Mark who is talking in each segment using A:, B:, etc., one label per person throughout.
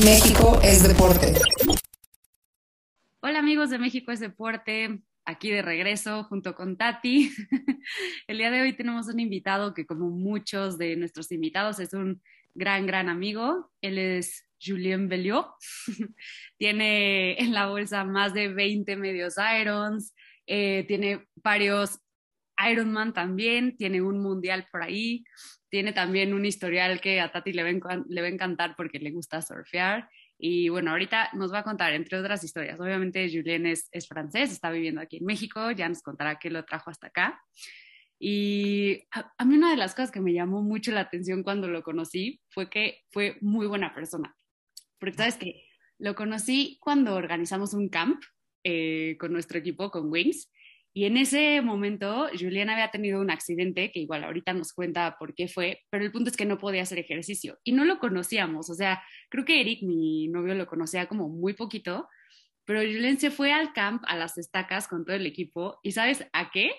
A: México es deporte.
B: Hola amigos de México es deporte, aquí de regreso junto con Tati. El día de hoy tenemos un invitado que como muchos de nuestros invitados es un gran, gran amigo. Él es Julien Belliot. tiene en la bolsa más de 20 medios Irons, eh, tiene varios Ironman también, tiene un mundial por ahí, tiene también un historial que a Tati le va, le a encantar porque le gusta surfear. Y bueno, ahorita nos va a contar, entre otras historias. Obviamente, Julien es, es francés, está viviendo aquí en México, ya nos contará qué lo trajo hasta acá. Y a, a, mí una de las cosas que me llamó mucho la atención cuando lo conocí fue que fue muy buena persona. Porque sabes que lo conocí cuando organizamos un camp eh, con nuestro equipo, con Wings, y en ese momento, Julián había tenido un accidente, que igual ahorita nos cuenta por qué fue, pero el punto es que no podía hacer ejercicio y no lo conocíamos. O sea, creo que Eric, mi novio, lo conocía como muy poquito, pero Julián se fue al camp, a las estacas con todo el equipo y ¿sabes a qué?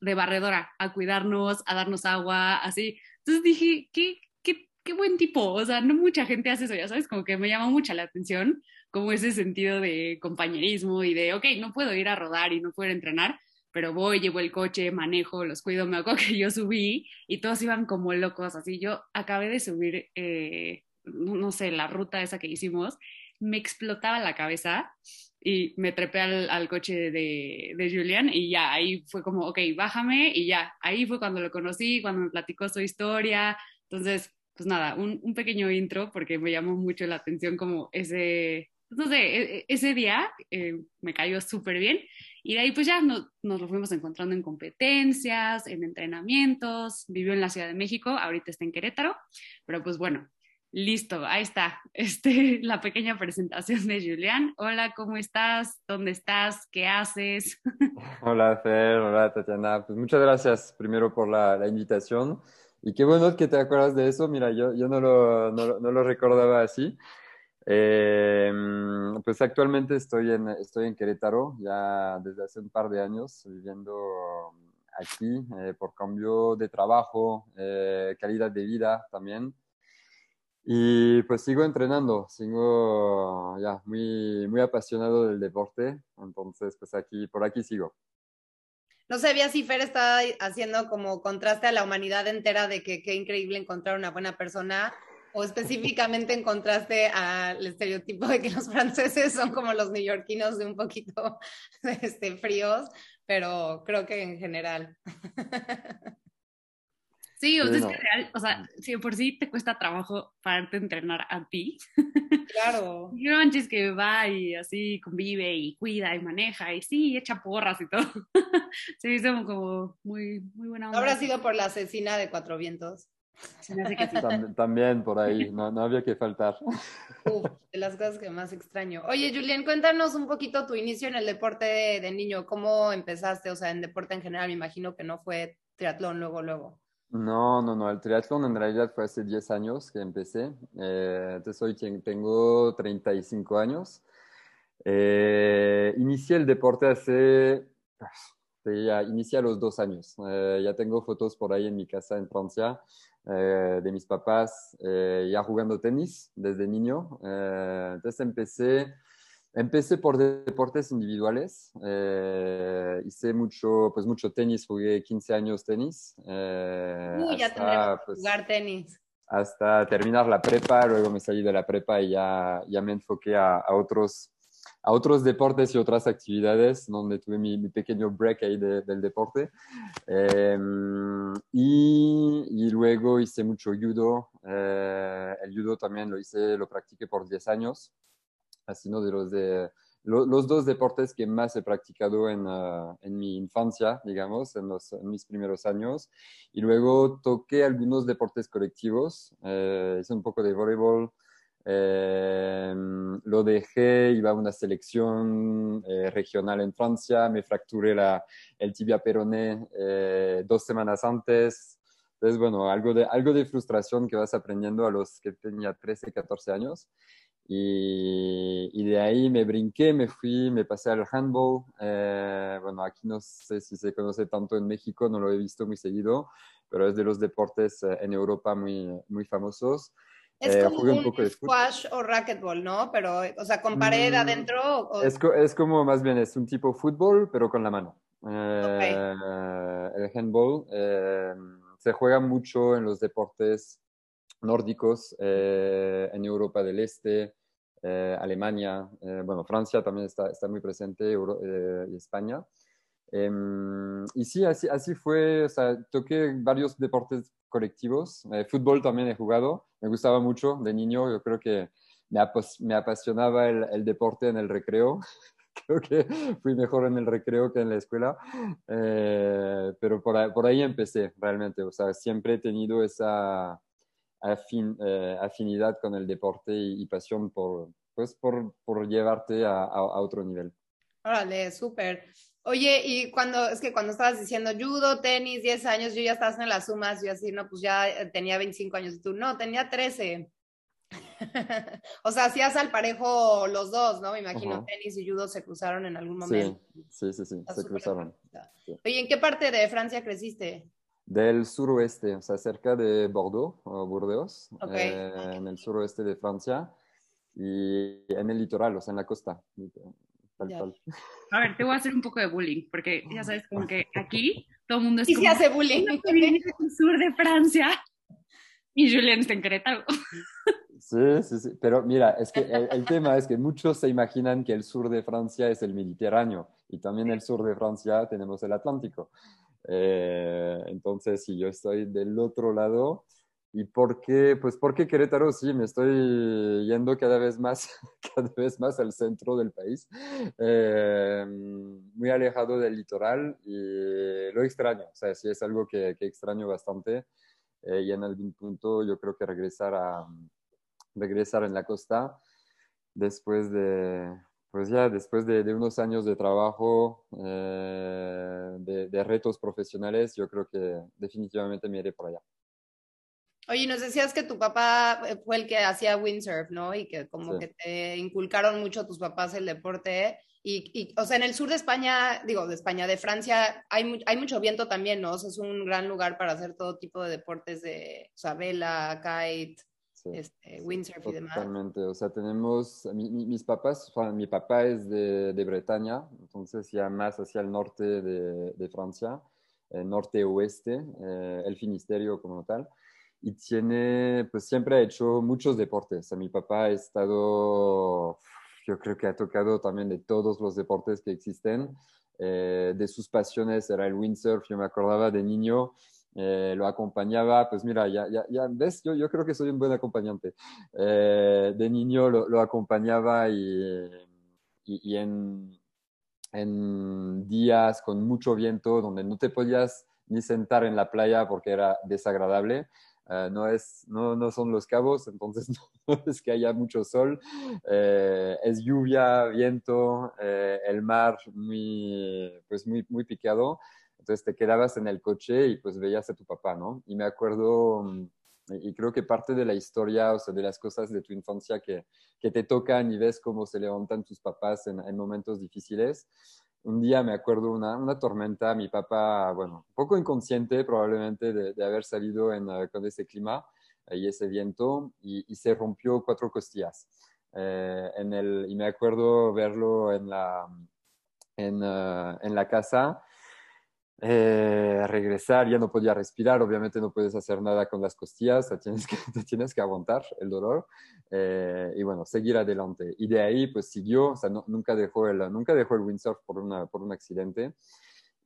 B: De barredora, a cuidarnos, a darnos agua, así. Entonces dije, qué, qué, qué buen tipo. O sea, no mucha gente hace eso, ya sabes, como que me llama mucha la atención como ese sentido de compañerismo y de, ok, no puedo ir a rodar y no puedo entrenar, pero voy, llevo el coche, manejo, los cuido, me acuerdo que yo subí y todos iban como locos, así yo acabé de subir, eh, no sé, la ruta esa que hicimos, me explotaba la cabeza y me trepé al, al coche de, de, Julian y ya, ahí fue como, ok, bájame y ya, ahí fue cuando lo conocí, cuando me platicó su historia, entonces, pues nada, un, un pequeño intro porque me llamó mucho la atención como ese, no sé, e, e, ese día eh, me cayó súper bien y de ahí pues ya nos, nos, lo fuimos encontrando en competencias, en entrenamientos, vivió en la Ciudad de México, ahorita está en Querétaro, pero pues bueno, listo, ahí está, este, la pequeña presentación de Julián. Hola, ¿cómo estás? ¿Dónde estás? ¿Qué haces?
C: Hola, Fer, hola, Tatiana. Pues muchas gracias primero por la, la invitación. Y qué bueno que te acuerdas de eso. Mira, yo, yo no, lo, no, no lo recordaba así. Eh, pues actualmente estoy en, estoy en Querétaro, ya desde hace un par de años, viviendo aquí eh, por cambio de trabajo, eh, calidad de vida también. Y pues sigo entrenando, sigo ya muy, muy apasionado del deporte, entonces pues aquí, por aquí sigo.
D: No sabía si Fer estaba haciendo como contraste a la humanidad entera de que qué increíble encontrar una buena persona o específicamente encontraste al estereotipo de que los franceses son como los neoyorquinos de un poquito este, fríos, pero creo que en general.
B: Sí, o sea, es que real, o sea, si por sí te cuesta trabajo pararte a entrenar a ti.
D: Claro.
B: Y no manches que va y así convive y cuida y maneja y sí, echa porras y todo. Se hizo como muy, muy buena onda.
D: ¿Habrá sido por la asesina de Cuatro Vientos?
C: También, también, por ahí, no, no había que faltar.
D: Uf, de las cosas que más extraño. Oye, Julián, cuéntanos un poquito tu inicio en el deporte de, de, niño. ¿Cómo empezaste? O sea, en deporte en general, me imagino que no fue triatlón luego, luego.
C: No, no, no. El triatlón en realidad fue hace 10 años que empecé. Eh, entonces hoy tengo 35 años. Eh, inicié el deporte hace... Ya, inicié a los dos años. Eh, ya tengo fotos por ahí en mi casa en Francia eh, de mis papás eh, ya jugando tenis desde niño. Entonces empecé, empecé por deportes individuales. Hice mucho, pues mucho tenis, jugué 15 años tenis.
D: Uy, ya tendremos pues, jugar tenis.
C: Hasta terminar la prepa, luego me salí de la prepa y ya, ya me enfoqué a, a otros a otros deportes y otras actividades donde tuve mi, mi pequeño break ahí de, del deporte. Eh, y, y, luego hice mucho judo. Eh, el judo también lo hice, lo practiqué por 10 años. Así, ¿no? De los, de, lo, los dos deportes que más he practicado en, uh, en mi infancia, digamos, en, los, en, mis primeros años. Y luego toqué algunos deportes colectivos. Eh, hice un poco de voleibol, eh, lo dejé, iba a una selección eh, regional en Francia, me fracturé la, el tibia peroné eh, dos semanas antes. Entonces, bueno, algo de, algo de frustración que vas aprendiendo a los que tenía 13, 14 años. Y, y de ahí me brinqué, me fui, me pasé al handball. Eh, bueno, aquí no sé si se conoce tanto en México, no lo he visto muy seguido, pero es de los deportes en Europa muy, muy famosos.
D: Es
C: Eh,
D: como
C: jugué un
D: un,
C: poco de
D: squash o racquetball, ¿no? Pero, o sea, con pared
C: Mm,
D: adentro. o-
C: Es, es como más bien, es un tipo fútbol, pero con la mano. Eh, El handball eh, se juega mucho en los deportes nórdicos, eh, en Europa del Este, eh, Alemania, eh, bueno, Francia también está, está muy presente, Euro- y España. Em, y sí, así, así fue, o sea, toqué varios deportes colectivos, Eh, fútbol también he jugado, me gustaba mucho de niño, yo creo que me, apos- me apasionaba el, el deporte en el recreo, creo que fui mejor en el recreo que en la escuela, Eh, pero por ahí, por ahí empecé realmente, o sea, siempre he tenido esa afin- eh, afinidad con el deporte y, y pasión por, pues, por, por llevarte a, a- a otro nivel.
D: Órale, súper. Oye, y cuando, es que cuando estabas diciendo judo, tenis, 10 años, yo ya estabas en las sumas, yo así, no, pues ya eh, tenía 25 años, y tú, no, tenía 13. o sea, hacías al parejo los dos, ¿no? Me imagino, tenis y judo se cruzaron en algún momento.
C: sí, sí, sí, se cruzaron. Sí.
D: Oye, ¿en qué parte de Francia creciste?
C: Del suroeste, o sea, cerca de Bordeaux, o Burdeos, eh, en el suroeste de Francia y en el litoral, o sea, en la costa. Tal
D: Ya.
C: cual.
B: A ver, te voy a hacer un poco de bullying, porque ya sabes, como que aquí todo el mundo es
D: Y se
B: como,
D: hace bullying.
B: "Una que viene del sur de Francia y Julián está en Querétaro.
C: Sí, sí, sí. Pero mira, es que el, el tema es que muchos se imaginan que el sur de Francia es el Mediterráneo y también el sur de Francia tenemos el Atlántico. Eh, entonces, si yo estoy del otro lado, ¿y por qué? Pues porque Querétaro sí, me estoy yendo cada vez más, cada vez más al centro del país, eh, muy alejado del litoral y lo extraño. O sea, sí es algo que, que extraño bastante eh, y en algún punto yo creo que regresar a regresar en la costa después de, pues ya, después de, de unos años de trabajo, eh, de, de retos profesionales, yo creo que definitivamente me iré por allá.
D: Oye, nos decías que tu papá eh, fue el que hacía windsurf, ¿no? Y que como
C: Sí.
D: que te inculcaron mucho tus papás el deporte. Y, y, o sea, en el sur de España, digo, de España, de Francia, hay, hay mucho viento también, ¿no? O sea, es un gran lugar para hacer todo tipo de deportes de, o sea, vela, kite,
C: Sí.
D: este, windsurf y demás.
C: Totalmente, o sea, tenemos, mi- mi- mis papás, o sea, mi papá es de, de Bretaña, entonces ya más hacia el norte de, de Francia, eh, norte-oeste, eh, el Finisterio como tal, y tiene, pues siempre ha hecho muchos deportes, sea, mi papá ha estado, yo creo que ha tocado también de todos los deportes que existen, eh, de sus pasiones era el windsurf, yo me acordaba de niño, eh, lo acompañaba, pues mira, ya, ya, ya ves, yo, yo creo que soy un buen acompañante. Eh, de niño lo, lo acompañaba y, y, y en, en días con mucho viento, donde no te podías ni sentar en la playa porque era desagradable. Uh, no, es, no, no son los cabos, entonces no es que haya mucho sol. Eh, es lluvia, viento, eh, el mar muy, pues muy, muy picado. Entonces te quedabas en el coche y pues veías a tu papá, ¿no? Y me acuerdo, y creo que parte de la historia, o sea, de las cosas de tu infancia que, que te tocan y ves cómo se levantan tus papás en momentos difíciles. Un día me acuerdo una, una tormenta, mi papá, bueno, un poco inconsciente probablemente de, haber salido en, uh, con ese clima y ese viento y, se rompió cuatro costillas. Eh, en el, y me acuerdo verlo en la, en, uh, en la casa eh, regresar, ya no podía respirar, obviamente no puedes hacer nada con las costillas, te tienes que, te tienes que aguantar el dolor eh, y bueno, seguir adelante. Y de ahí pues siguió, o sea, no, nunca, dejó el, nunca dejó el windsurf por, una, por un accidente.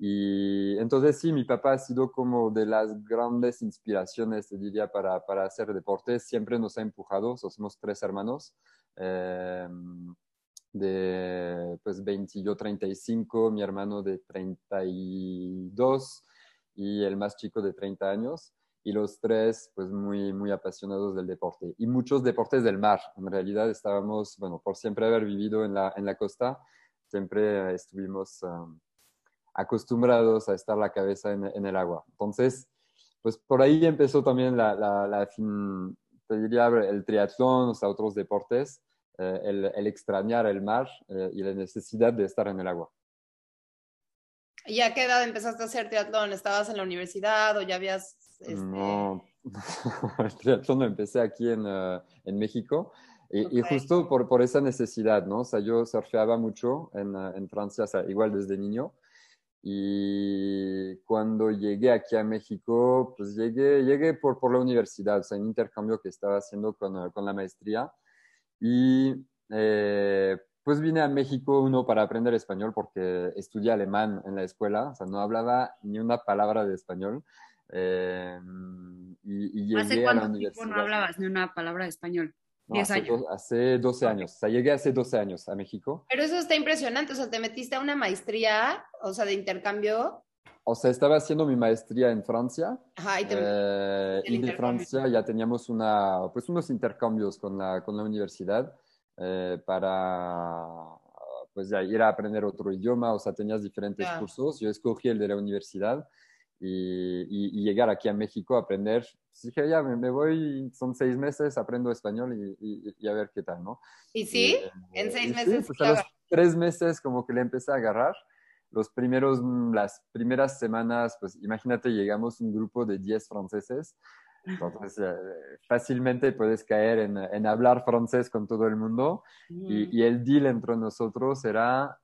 C: Y entonces sí, mi papá ha sido como de las grandes inspiraciones, te diría, para, para hacer deporte. Siempre nos ha empujado, somos tres hermanos. Eh, de pues 20, yo 35, mi hermano de 32 y el más chico de 30 años. Y los tres, pues muy, muy apasionados del deporte. Y muchos deportes del mar. En realidad estábamos, bueno, por siempre haber vivido en la, en la costa, siempre estuvimos um, acostumbrados a estar la cabeza en, el agua. Entonces, pues por ahí empezó también la, la, la fin, te diría, el triatlón, o sea, otros deportes eh, el, el, extrañar el mar eh, y la necesidad de estar en el agua.
D: ¿Y a qué edad empezaste a hacer triatlón? ¿Estabas en la universidad o ya habías Este...
C: No, el triatlón lo empecé aquí en, uh, en México. Y, okay. y, justo por, por esa necesidad, ¿no? O sea, yo surfeaba mucho en, uh, en Francia, o sea, igual desde niño. Y cuando llegué aquí a México, pues llegué, llegué por, por la universidad, o sea, en intercambio que estaba haciendo con, uh, con la maestría. Y eh, pues vine a México, uno, para aprender español, porque estudié alemán en la escuela, o sea, no hablaba ni una palabra de español. Eh, y, y, llegué
B: ¿Hace
C: a la
B: cuánto
C: universidad.
B: tiempo no hablabas ni una palabra de español?
C: No,
B: 10
C: hace,
B: años.
C: do- hace 12 años, o sea, llegué hace 12 años a México.
D: Pero eso está impresionante, o sea, te metiste a una maestría, o sea, de intercambio.
C: O sea, estaba haciendo mi maestría en Francia
D: Ajá, y te
C: eh, y de. Francia ya teníamos una, pues unos intercambios con la, con la universidad eh, para pues ya ir a aprender otro idioma, o sea, tenías diferentes cursos. Yo escogí el de la universidad y, y- y llegar aquí a México a aprender. Pues dije, ya me, me voy, son seis meses, aprendo español y, a ver qué tal, ¿no?
D: ¿Y sí?
C: Y,
D: en
C: eh,
D: seis
C: y sí,
D: meses
C: pues
D: sí
C: a los tres meses como que le empecé a agarrar. Los primeros, mm, las primeras semanas, pues imagínate, llegamos un grupo de 10 franceses. Entonces, eh, fácilmente puedes caer en, en hablar francés con todo el mundo. Y, y el deal entre nosotros era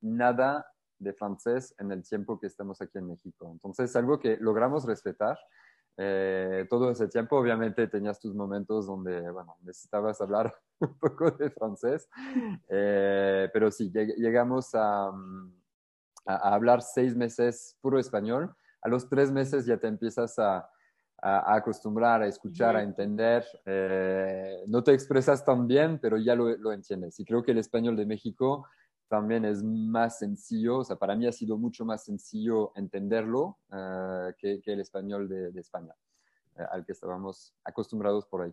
C: nada de francés en el tiempo que estamos aquí en México. Entonces, algo que logramos respetar. Eh, todo ese tiempo, obviamente, tenías tus momentos donde, bueno, necesitabas hablar un poco de francés, Eh, pero sí, lleg- llegamos a, mm, a, a hablar seis meses puro español. A los tres meses ya te empiezas a, a- a acostumbrar, a escuchar, a entender. Eh, no te expresas tan bien, pero ya lo, lo entiendes. Y creo que el español de México también es más sencillo, o sea, para mí ha sido mucho más sencillo entenderlo eh, que, que el español de, de España, eh, al que estábamos acostumbrados por ahí.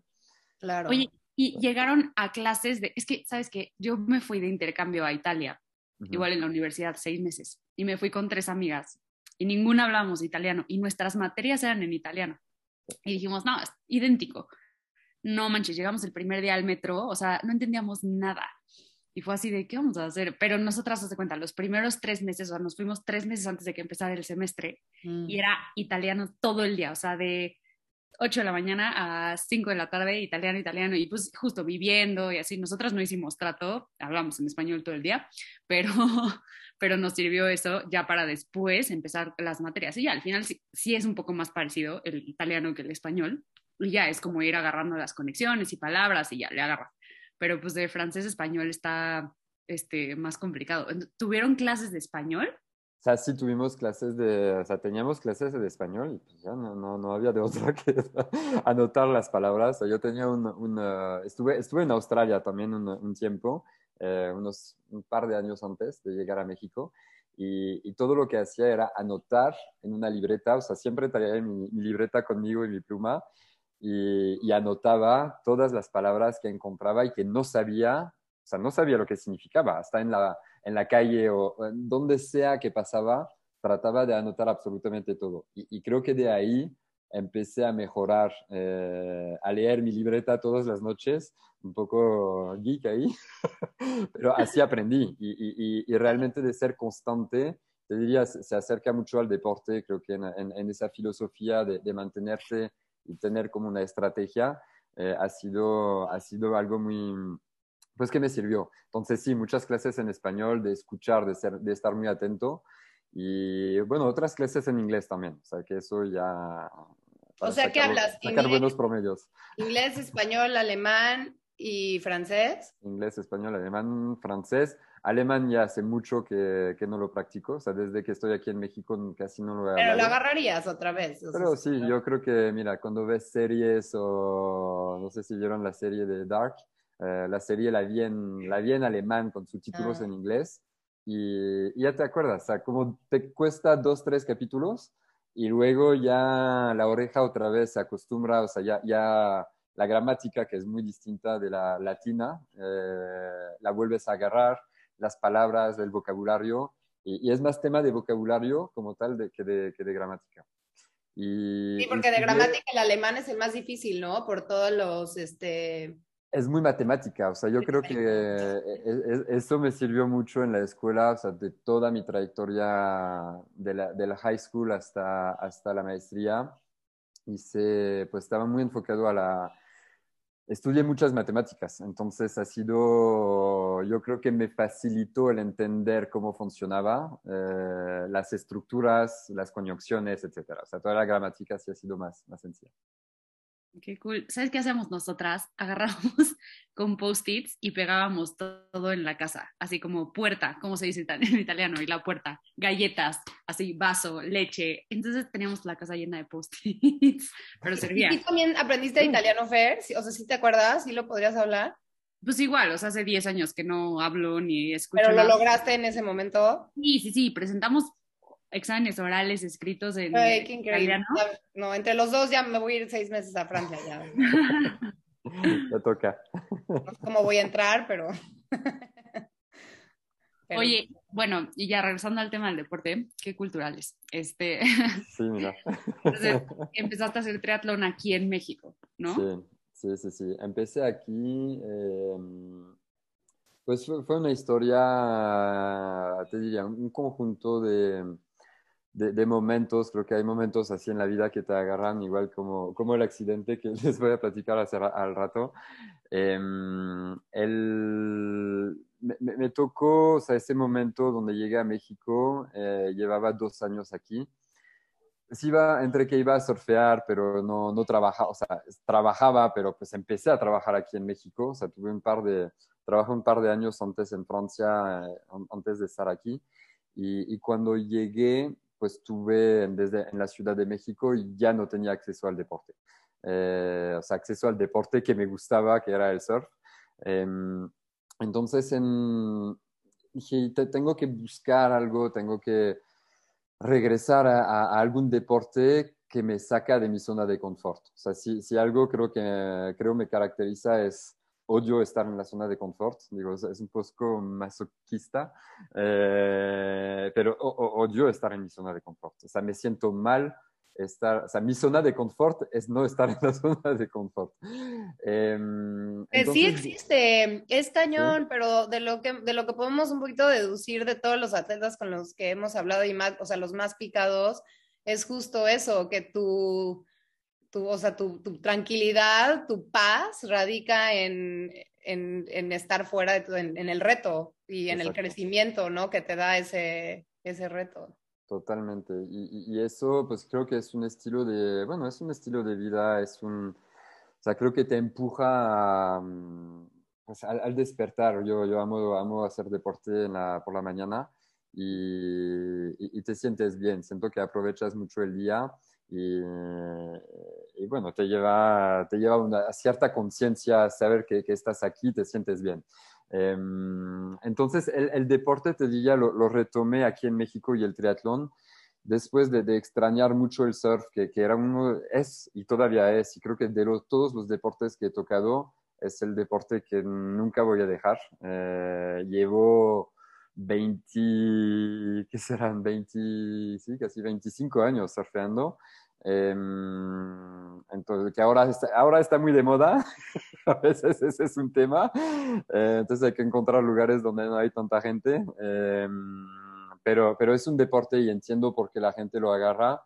D: Claro.
B: Oye, y llegaron a clases de, es que, ¿sabes qué? Yo me fui de intercambio a Italia,
C: Ujú.
B: igual en la universidad, seis meses, y me fui con tres amigas, y ninguna hablábamos italiano, y nuestras materias eran en italiano. Y dijimos, no, es idéntico. No manches, llegamos el primer día al metro, o sea, no entendíamos nada. Y fue así de, ¿qué vamos a hacer? Pero nosotras, se cuenta, los primeros tres meses, o sea, nos fuimos tres meses antes de que empezara el semestre,
D: Mm.
B: y era italiano todo el día, o sea, de 8 de la mañana a 5 de la tarde, italiano, italiano, y pues justo viviendo y así. Nosotras no hicimos trato, hablamos en español todo el día, pero, pero nos sirvió eso ya para después empezar las materias. Y ya al final sí, es un poco más parecido el italiano que el español, y ya es como ir agarrando las conexiones y palabras y ya le agarras. Pero pues de francés español está este, más complicado. ¿Tuvieron clases de español?
C: O sea, sí tuvimos clases de, o sea, teníamos clases de español y pues ya no, no, no había de otra que anotar las palabras. O sea, yo tenía un, una, estuve, estuve en Australia también un, un tiempo, eh, unos un par de años antes de llegar a México y, y, todo lo que hacía era anotar en una libreta, o sea, siempre traía mi, mi libreta conmigo y mi pluma y, y anotaba todas las palabras que encontraba y que no sabía, o sea, no sabía lo que significaba, hasta en la en la calle o donde sea que pasaba, trataba de anotar absolutamente todo. Y, creo que de ahí empecé a mejorar, eh, a leer mi libreta todas las noches, un poco geek ahí, pero así aprendí. Y, y, realmente de ser constante, te diría, se, acerca mucho al deporte, creo que en esa filosofía de, de, mantenerse y tener como una estrategia, eh, ha, sido, ha sido algo muy pues que me sirvió. Entonces sí, muchas clases en español, de escuchar, de, ser, de estar muy atento y bueno, otras clases en inglés también, o sea que eso ya...
D: O sea, ¿qué hablas?
C: Sacar inglés, buenos promedios.
D: Inglés, español, alemán y francés.
C: Inglés, español, alemán, francés. Alemán ya hace mucho que, que, no lo practico, o sea, desde que estoy aquí en México casi no lo he
D: Pero
C: hablado.
D: lo agarrarías otra vez.
C: Pero sea, sí, yo creo que, mira, cuando ves series o no sé si vieron la serie de Dark, Uh, la serie la vi, en, la vi en alemán con subtítulos ah. en inglés y, y, ya te acuerdas, o sea, como te cuesta dos, tres capítulos y luego ya la oreja otra vez se acostumbra, o sea, ya, ya la gramática que es muy distinta de la latina, eh, la vuelves a agarrar, las palabras, el vocabulario y, y, es más tema de vocabulario como tal de, que, de, que de gramática. Y,
D: sí, porque de gramática el alemán es el más difícil, ¿no? Por todos los, este,
C: es muy matemática, o sea, yo creo que eso me sirvió mucho en la escuela, o sea, de toda mi trayectoria de la, de la high school hasta, hasta la maestría. hice, pues estaba muy enfocado a la... Estudié muchas matemáticas, entonces ha sido, yo creo que me facilitó el entender cómo funcionaba, eh, las estructuras, las conjuncciones, etc. O sea, toda la gramática sí ha sido más, más sencilla.
B: Qué cool. ¿Sabes qué hacemos nosotras? Agarrábamos con post-its y pegábamos todo en la casa, así como puerta, como se dice en italiano, y la puerta, galletas, así vaso, leche. Entonces teníamos la casa llena de post-its, pero servía.
D: ¿Y tú también aprendiste italiano, Fer? O sea, ¿sí te acuerdas? ¿Sí lo podrías hablar?
B: Pues igual, o sea, hace 10 años que no hablo ni escucho.
D: ¿Pero lo lograste en ese momento?
B: Sí, sí, sí, presentamos exámenes orales escritos en
D: Ay, qué increíble. No, entre los dos ya me voy a ir seis meses a Francia ya.
C: Ya toca.
D: No sé cómo voy a entrar, pero...
B: Oye, bueno, y ya regresando al tema del deporte, qué culturales. Este,
C: sí, mira.
B: Entonces, empezaste a hacer triatlón aquí en México, ¿no?
C: Sí, sí, sí, sí. Empecé aquí, eh, pues fue, una historia, te diría, un conjunto de, de, momentos, creo que hay momentos así en la vida que te agarran, igual como, como el accidente que les voy a platicar hace, al rato. Em, me, tocó, o ese momento donde llegué a México, eh, llevaba dos años aquí. Sí iba, entre que iba a surfear, pero no, no trabajaba, o sea, trabajaba, pero pues empecé a trabajar aquí en México, o sea, tuve un par de, trabajé un par de años antes en Francia, eh, antes de estar aquí. Y, cuando llegué, pues estuve desde en la Ciudad de México y ya no tenía acceso al deporte. Eh, o sea, acceso al deporte que me gustaba, que era el surf. Em, entonces en, dije, tengo que buscar algo, tengo que regresar a, algún deporte que me saca de mi zona de confort. O sea, si, si algo creo que creo me caracteriza es odio estar en la zona de confort, digo, es un poco masoquista, eh, pero odio estar en mi zona de confort. O sea, me siento mal estar, o sea, mi zona de confort es no estar en la zona de confort.
D: Eh, sí existe, es cañón, pero de lo, que, de lo que podemos un poquito deducir de todos los atletas con los que hemos hablado y más, o sea, los más picados, es justo eso, que tu tu, o sea, tu, tranquilidad, tu paz radica en, estar fuera, de en, el reto y en el crecimiento, ¿no? Que te da ese, ese reto.
C: Totalmente. Y, eso, pues creo que es un estilo de, bueno, es un estilo de vida, es un, o sea, creo que te empuja pues, al, despertar. Yo, yo amo, amo hacer deporte por la mañana y, y te sientes bien. Siento que aprovechas mucho el día y, bueno, te lleva, te lleva una cierta conciencia, saber que, que, estás aquí, te sientes bien. Em, entonces, el, el, deporte, te diría, lo, lo, retomé aquí en México y el triatlón, después de, de extrañar mucho el surf, que, que, era uno, es y todavía es, y creo que de los, todos los deportes que he tocado, es el deporte que nunca voy a dejar. Eh, llevo 20, ¿qué serán? 20, sí, casi 25 años surfeando. Em, entonces, que ahora está, ahora está muy de moda, a veces ese es un tema, eh, entonces hay que encontrar lugares donde no hay tanta gente, em, pero, pero es un deporte y entiendo por qué la gente lo agarra,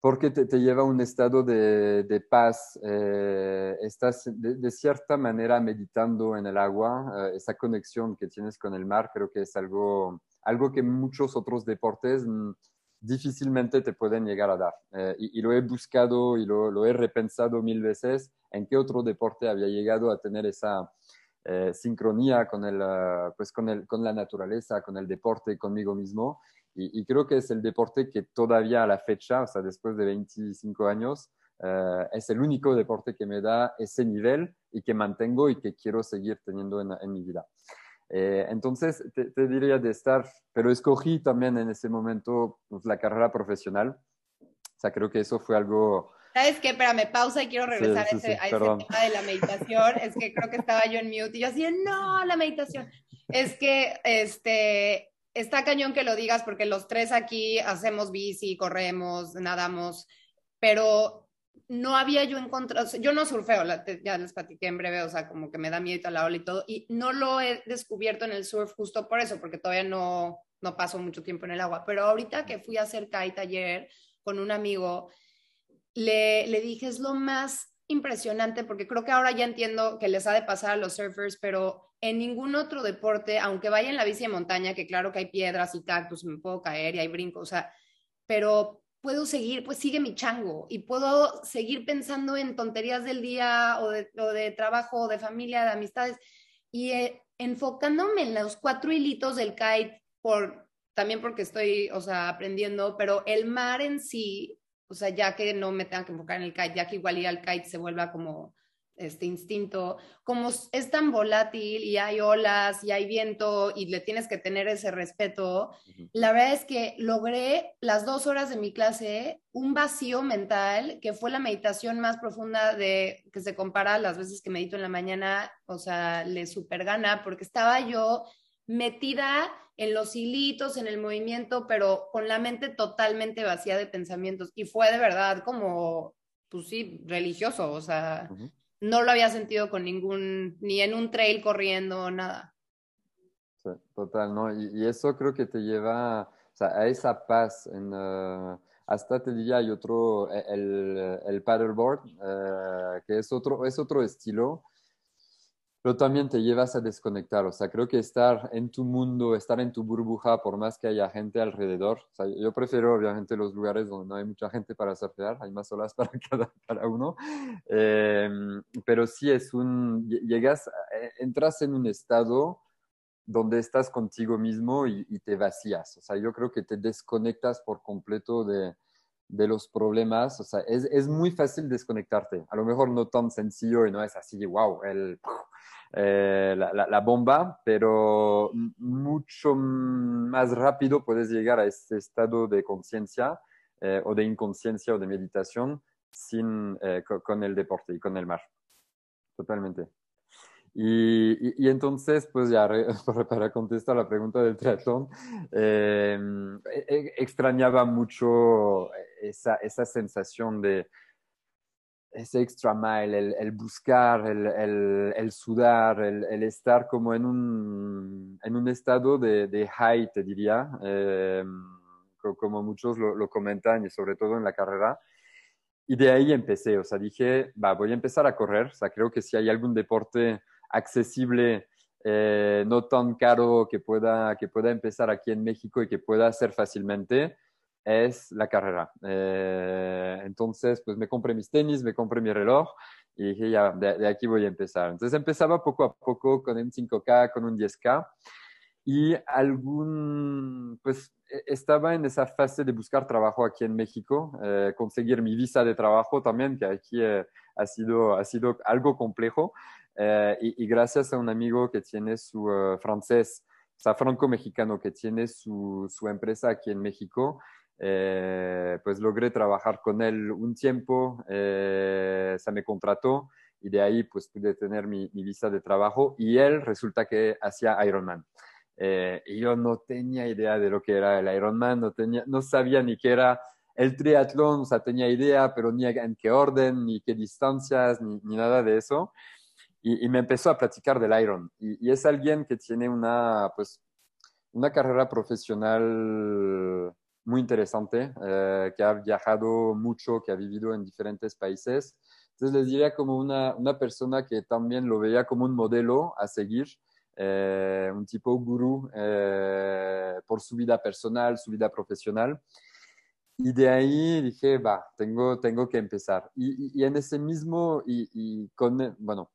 C: porque te, te lleva a un estado de, de paz, eh, estás de, de, cierta manera meditando en el agua, eh, esa conexión que tienes con el mar creo que es algo, algo que muchos otros deportes difícilmente te pueden llegar a dar. Eh, y, lo he buscado y lo, he repensado mil veces en qué otro deporte había llegado a tener esa eh, sincronía con, el, ah, pues con, el, con la naturaleza, con el deporte, conmigo mismo. Y, creo que es el deporte que todavía a la fecha, o sea, después de 25 años, eh, es el único deporte que me da ese nivel y que mantengo y que quiero seguir teniendo en mi vida. Eh, entonces, te, diría de estar, pero escogí también en ese momento pues, la carrera profesional. O sea, creo que eso fue algo...
D: ¿Sabes qué? Espérame, pausa y quiero regresar a ese, tema de la meditación. es que creo que estaba yo en mute y yo así, no, la meditación. Es que, este, está cañón que lo digas porque los tres aquí hacemos bici, corremos, nadamos, pero no había yo encontrado, yo no surfeo, ya les platiqué en breve, o sea, como que me da miedo a la ola y todo, y no lo he descubierto en el surf justo por eso, porque todavía no, no paso mucho tiempo en el agua, pero ahorita que fui a hacer kite ayer con un amigo, le, le dije, es lo más impresionante porque creo que ahora ya entiendo que les ha de pasar a los surfers, pero en ningún otro deporte, aunque vaya en la bici de montaña, que claro que hay piedras y cactus, me puedo caer y hay brincos, o sea, pero puedo seguir, pues sigue mi chango y puedo seguir pensando en tonterías del día o de, trabajo, o de familia, de amistades y eh, enfocándome en los cuatro hilitos del kite por también porque estoy, o sea, aprendiendo, pero el mar en sí, o sea, ya que no me tenga que enfocar en el kite, ya que igual ir al kite se vuelva como este instinto, como es tan volátil y hay olas y hay viento y le tienes que tener ese respeto, la verdad es que logré las dos horas de mi clase un vacío mental que fue la meditación más profunda de que se compara a las veces que medito en la mañana, o sea, le super gana porque estaba yo metida en los hilitos, en el movimiento, pero con la mente totalmente vacía de pensamientos y fue de verdad como, pues sí, religioso, o sea no lo había sentido con ningún, ni en un trail corriendo, nada.
C: Sí, total, ¿no? Y, eso creo que te lleva a esa paz. En, uh, hasta te diría, hay otro, el, el paddleboard, uh, que es otro, es otro estilo, pero también te llevas a desconectar. O sea, creo que estar en tu mundo, estar en tu burbuja, por más que haya gente alrededor. O sea, yo prefiero, obviamente, los lugares donde no hay mucha gente para surfear, hay más olas para cada, cada uno. Eh, pero sí es un. Llegas, eh, entras en un estado donde estás contigo mismo y, y, te vacías. O sea, yo creo que te desconectas por completo de, de los problemas. O sea, es, es, muy fácil desconectarte. A lo mejor no tan sencillo y no es así, wow, el, eh, la, la, bomba, pero mucho más rápido puedes llegar a este estado de conciencia eh, o de inconsciencia o de meditación sin, eh, con el deporte y con el mar. Totalmente. Y, y, y, entonces, pues ya para contestar la pregunta del triatlón, eh, extrañaba mucho esa, esa sensación de, ese extra mile, el, el buscar, el, el, el sudar, el, estar como en un, en un estado de, de high, te diría, eh, como muchos lo, lo, comentan y sobre todo en la carrera. Y de ahí empecé, o sea, dije, va, voy a empezar a correr, o sea, creo que si hay algún deporte accesible, eh, no tan caro que pueda, que pueda empezar aquí en México y que pueda hacer fácilmente, es la carrera. Eh, entonces, pues me compré mis tenis, me compré mi reloj y dije, ya, de, de, aquí voy a empezar. Entonces empezaba poco a poco con un 5K, con un 10K y algún, pues e, estaba en esa fase de buscar trabajo aquí en México, eh, conseguir mi visa de trabajo también, que aquí eh, ha, sido, ha sido algo complejo. Eh, y, y, gracias a un amigo que tiene su uh, francés, o sea, franco-mexicano, que tiene su, su empresa aquí en México, eh, pues logré trabajar con él un tiempo, eh, se me contrató y de ahí pues pude tener mi, mi, visa de trabajo y él resulta que hacía Ironman. Eh, y yo no tenía idea de lo que era el Ironman, no, tenía, no sabía ni qué era el triatlón, o sea, tenía idea, pero ni en qué orden, ni qué distancias, ni, ni nada de eso. Y, y, me empezó a platicar del Iron. Y, y es alguien que tiene una, pues, una carrera profesional muy interesante, eh, que ha viajado mucho, que ha vivido en diferentes países. Entonces les diría como una, una persona que también lo veía como un modelo a seguir, eh, un tipo gurú eh, por su vida personal, su vida profesional. Y de ahí dije, va, tengo, tengo que empezar. Y, y, y en ese mismo, y, y, con, bueno,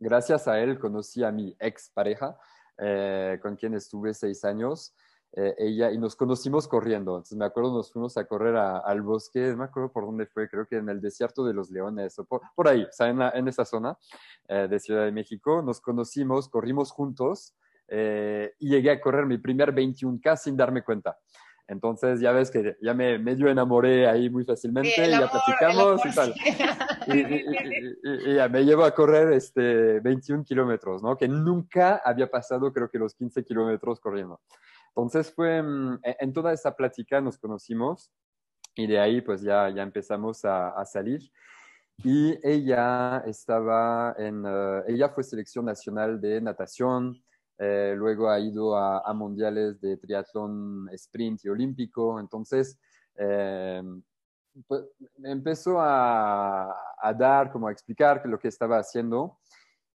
C: gracias a él conocí a mi ex pareja, eh, con quien estuve seis años eh, ella y nos conocimos corriendo. Entonces me acuerdo, nos fuimos a correr a, al bosque, no me acuerdo por dónde fue, creo que en el desierto de los leones o por, por ahí, o sea, en, la, en esa zona eh, de Ciudad de México. Nos conocimos, corrimos juntos eh, y llegué a correr mi primer 21K sin darme cuenta. Entonces ya ves que ya me medio enamoré ahí muy fácilmente, y ya platicamos y tal. Y, y, y, y, ya me llevo a correr este 21 kilómetros, ¿no? Que nunca había pasado creo que los 15 kilómetros corriendo. Entonces fue mm, e, en toda esa plática nos conocimos y de ahí pues ya, ya empezamos a, a salir. Y ella estaba en, uh, ella fue selección nacional de natación, eh, luego ha ido a, mundiales de triatlón sprint y olímpico, entonces eh, pues, empezó a, dar, como a explicar lo que estaba haciendo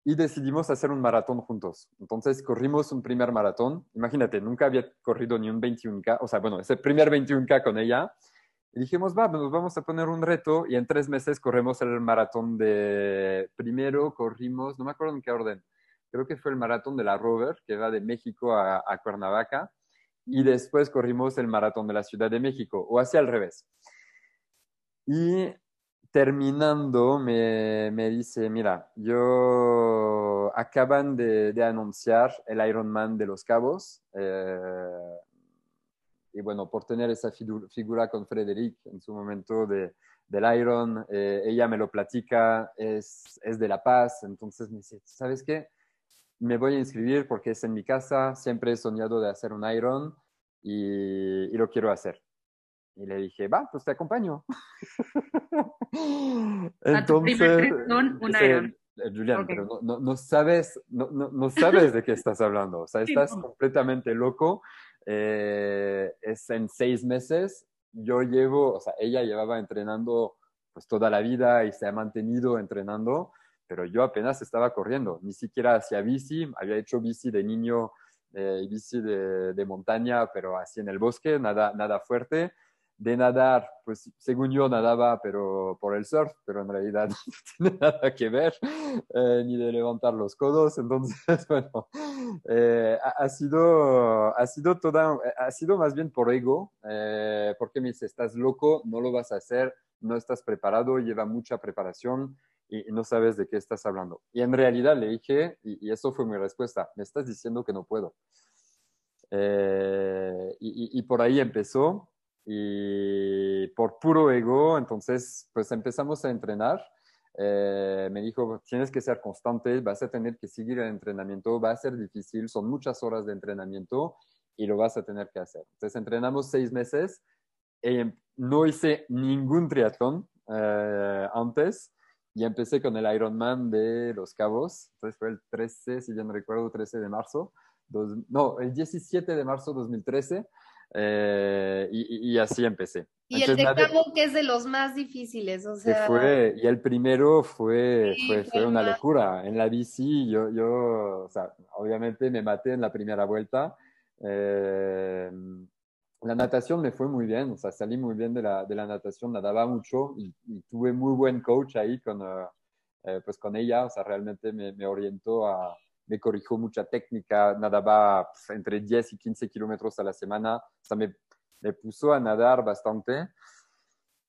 C: y decidimos hacer un maratón juntos. Entonces corrimos un primer maratón. Imagínate, nunca había corrido ni un 21K, o sea, bueno, ese primer 21K con ella. Y dijimos, va, nos vamos a poner un reto y en tres meses corremos el maratón de... Primero corrimos, no me acuerdo en qué orden, creo que fue el maratón de la Rover, que va de México a, a Cuernavaca, y después corrimos el maratón de la Ciudad de México, o hacia al revés. Y terminando, me, me, dice, mira, yo acaban de, de, anunciar el Ironman de los Cabos. Eh, y bueno, por tener esa figura con Frederic en su momento de, del Iron, eh, ella me lo platica, es, es de La Paz, entonces me dice, ¿sabes qué? Me voy a inscribir porque es en mi casa, siempre he soñado de hacer un Iron y, y lo quiero hacer. Y le dije, va, pues te acompaño.
B: Entonces, un Iron.
C: Julián, okay. pero no, no, no sabes, no, no, sabes de qué estás hablando. O sea, estás sí, completamente loco. Eh, es en seis meses. Yo llevo, o sea, ella llevaba entrenando pues toda la vida y se ha mantenido entrenando, pero yo apenas estaba corriendo. Ni siquiera hacía bici. Había hecho bici de niño eh, bici de, de, montaña, pero así en el bosque, nada, nada fuerte de nadar, pues según yo nadaba, pero por el surf, pero en realidad no tiene nada que ver, eh, ni de levantar los codos. Entonces, bueno, eh, ha, sido, ha sido toda, ha sido más bien por ego, eh, porque me dice, estás loco, no lo vas a hacer, no estás preparado, lleva mucha preparación y, no sabes de qué estás hablando. Y en realidad le dije, y, y eso fue mi respuesta, me estás diciendo que no puedo. Eh, y, y, por ahí empezó y por puro ego, entonces pues empezamos a entrenar. Eh, me dijo, tienes que ser constante, vas a tener que seguir el entrenamiento, va a ser difícil, son muchas horas de entrenamiento y lo vas a tener que hacer. Entonces entrenamos seis meses, y no hice ningún triatlón eh, antes y empecé con el Ironman de Los Cabos, entonces fue el 13, si bien recuerdo, 13 de marzo, dos, no, el 17 de marzo 2013. Eh, y, y, así empecé.
D: Y Entonces, el de Cabo, que es de los más difíciles, o sea...
C: Fue, y el primero fue, sí, fue, fue, una locura. En la bici, yo, yo, o sea, obviamente me maté en la primera vuelta. Eh, la natación me fue muy bien, o sea, salí muy bien de la, de la natación, nadaba mucho y, y tuve muy buen coach ahí con, uh, pues con ella, o sea, realmente me, me orientó a, me corrigió mucha técnica, nadaba pues, entre 10 y 15 kilómetros a la semana, o sea, me, me, puso a nadar bastante.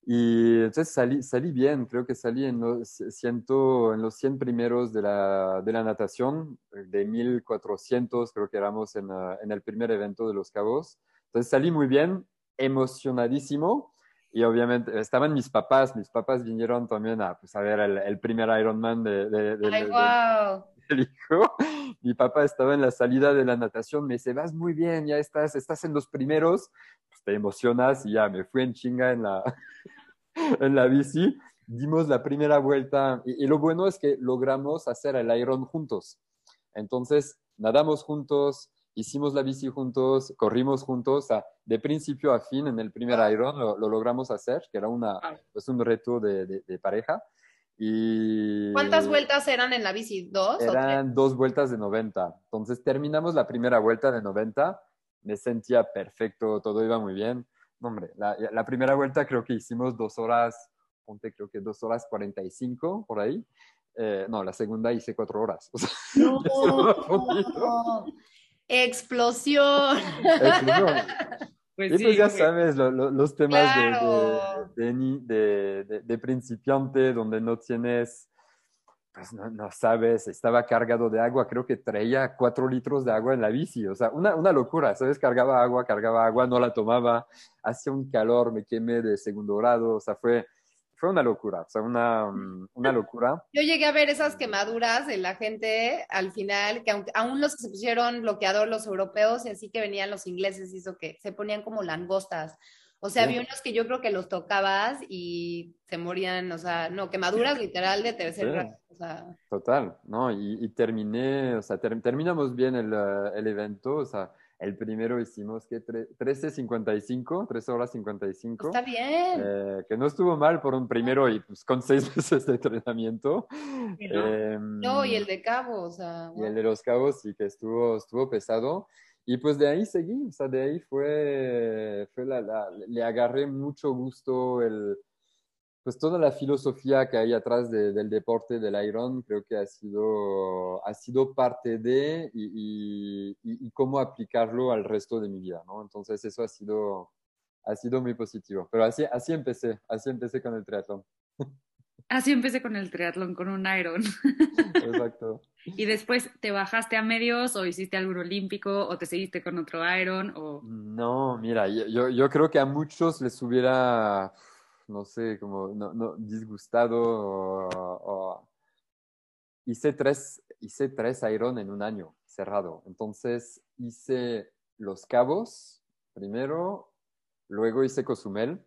C: Y entonces salí, salí bien, creo que salí en los, ciento, en los 100 primeros de la, de la natación, de 1400, creo que éramos en, uh, en el primer evento de Los Cabos. Entonces salí muy bien, emocionadísimo. Y obviamente estaban mis papás, mis papás vinieron también a, pues, a ver el, el primer Ironman de, de, de,
D: Ay, de wow
C: el hijo. Mi papá estaba en la salida de la natación, me dice, vas muy bien, ya estás, estás en los primeros, pues te emocionas y ya me fui en chinga en la, en la bici. Dimos la primera vuelta y, y, lo bueno es que logramos hacer el Iron juntos. Entonces, nadamos juntos, hicimos la bici juntos, corrimos juntos, o sea, de principio a fin en el primer Iron lo, lo logramos hacer, que era una, pues un reto de, de, de pareja. Y
D: ¿Cuántas vueltas eran en la bici? ¿Dos?
C: Eran dos vueltas de 90. Entonces terminamos la primera vuelta de 90. Me sentía perfecto, todo iba muy bien. No, hombre, la, la, primera vuelta creo que hicimos dos horas, ponte creo que dos horas 45 por ahí. Eh, no, la segunda hice cuatro horas. O sea,
D: no. Explosión.
C: Explosión. Pues sí, pues ya sabes, lo, lo, los temas claro. de, de, de, de, principiante, donde no tienes, pues no, no, sabes, estaba cargado de agua, creo que traía cuatro litros de agua en la bici, o sea, una, una locura, ¿sabes? Cargaba agua, cargaba agua, no la tomaba, hacía un calor, me quemé de segundo grado, o sea, fue, fue una locura, o sea, una, una, locura.
D: Yo llegué a ver esas quemaduras de la gente al final, que aunque, aún los que se pusieron bloqueador, los europeos, y así que venían los ingleses, hizo que se ponían como langostas. O sea, sí. había unos que yo creo que los tocabas y se morían, o sea, no, quemaduras literal de tercer. Sí. O sea.
C: Total, ¿no? Y, y, terminé, o sea, ter, terminamos bien el, el evento, o sea, El primero hicimos que 13.55, 3 horas 55.
D: Está bien.
C: Eh, que no estuvo mal por un primero y pues con seis meses de entrenamiento.
D: Em, no, y el de cabos. O sea,
C: Y el de los cabos sí que estuvo, estuvo pesado. Y pues de ahí seguí, o sea, de ahí fue, fue la, le agarré mucho gusto el, pues toda la filosofía que hay atrás del deporte del Iron creo que ha sido, ha sido parte de y, y, cómo aplicarlo al resto de mi vida, ¿no? Entonces eso ha sido, ha sido muy positivo. Pero así, así empecé, así empecé con el triatlón.
B: Así empecé con el triatlón, con un Iron.
C: Exacto.
B: ¿Y después te bajaste a medios o hiciste algo olímpico o te seguiste con otro Iron? O...
C: No, mira, yo, yo creo que a muchos les hubiera no sé, como no, no, disgustado o, hice tres, hice tres Iron en un año cerrado. Entonces hice Los Cabos primero, luego hice Cozumel,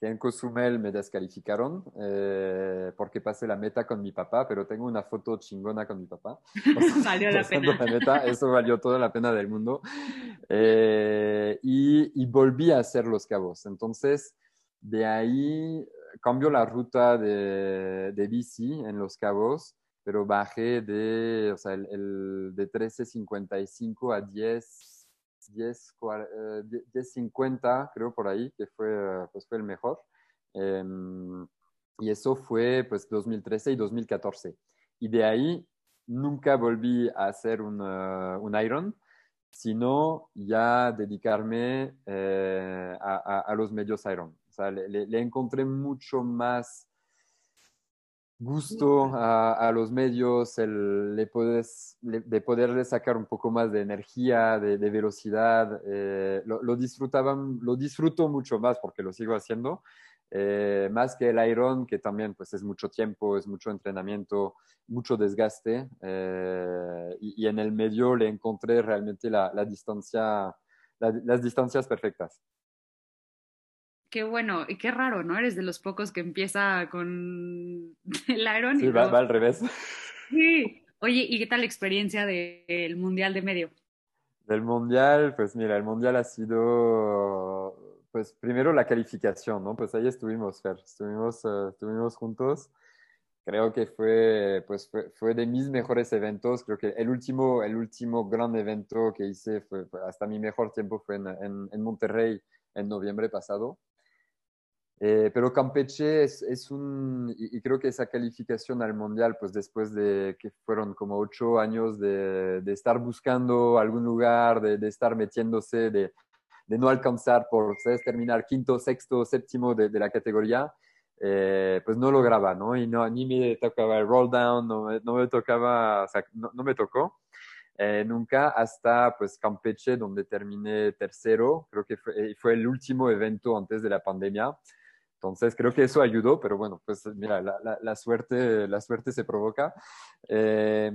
C: que en Cozumel me descalificaron eh, porque pasé la meta con mi papá, pero tengo una foto chingona con mi papá.
B: valió la pena.
C: eso valió toda la pena del mundo. Eh, y, y volví a hacer Los Cabos. Entonces, de ahí cambio la ruta de, de bici en Los Cabos, pero bajé de, o sea, el, de 13.55 a 10, 10, 10.50, creo por ahí, que fue, pues fue el mejor. Em, y eso fue pues 2013 y 2014. Y de ahí nunca volví a hacer un, un Iron, sino ya dedicarme eh, a, a, los medios Iron. O sea, le, encontré mucho más gusto a, los medios, el, le puedes, de poderle sacar un poco más de energía, de, velocidad. Eh, lo, lo, disfrutaban, lo disfruto mucho más porque lo sigo haciendo, eh, más que el Iron, que también pues, es mucho tiempo, es mucho entrenamiento, mucho desgaste. Eh, y, en el medio le encontré realmente la, distancia, las distancias perfectas
B: qué bueno y qué raro, ¿no? Eres de los pocos que empieza con el Iron.
C: Sí, va, al revés.
B: Sí. Oye, ¿y qué tal la experiencia del Mundial de Medio?
C: Del Mundial, pues mira, el Mundial ha sido, pues primero la calificación, ¿no? Pues ahí estuvimos, Fer, estuvimos, uh, estuvimos juntos. Creo que fue, pues fue, fue, de mis mejores eventos. Creo que el último, el último gran evento que hice fue, hasta mi mejor tiempo fue en, en, en Monterrey en noviembre pasado. Eh, pero Campeche es, es un, y, creo que esa calificación al Mundial, pues después de que fueron como ocho años de, de estar buscando algún lugar, de, de estar metiéndose, de, de, no alcanzar por ¿sabes? terminar quinto, sexto, séptimo de, la categoría, eh, pues no lograba, ¿no? Y no, ni me tocaba el roll down, no, no me tocaba, o sea, no, no me tocó. Eh, nunca hasta pues Campeche, donde terminé tercero, creo que fue, fue el último evento antes de la pandemia. Entonces creo que eso ayudó, pero bueno, pues mira, la, la, suerte, la suerte se provoca. Eh,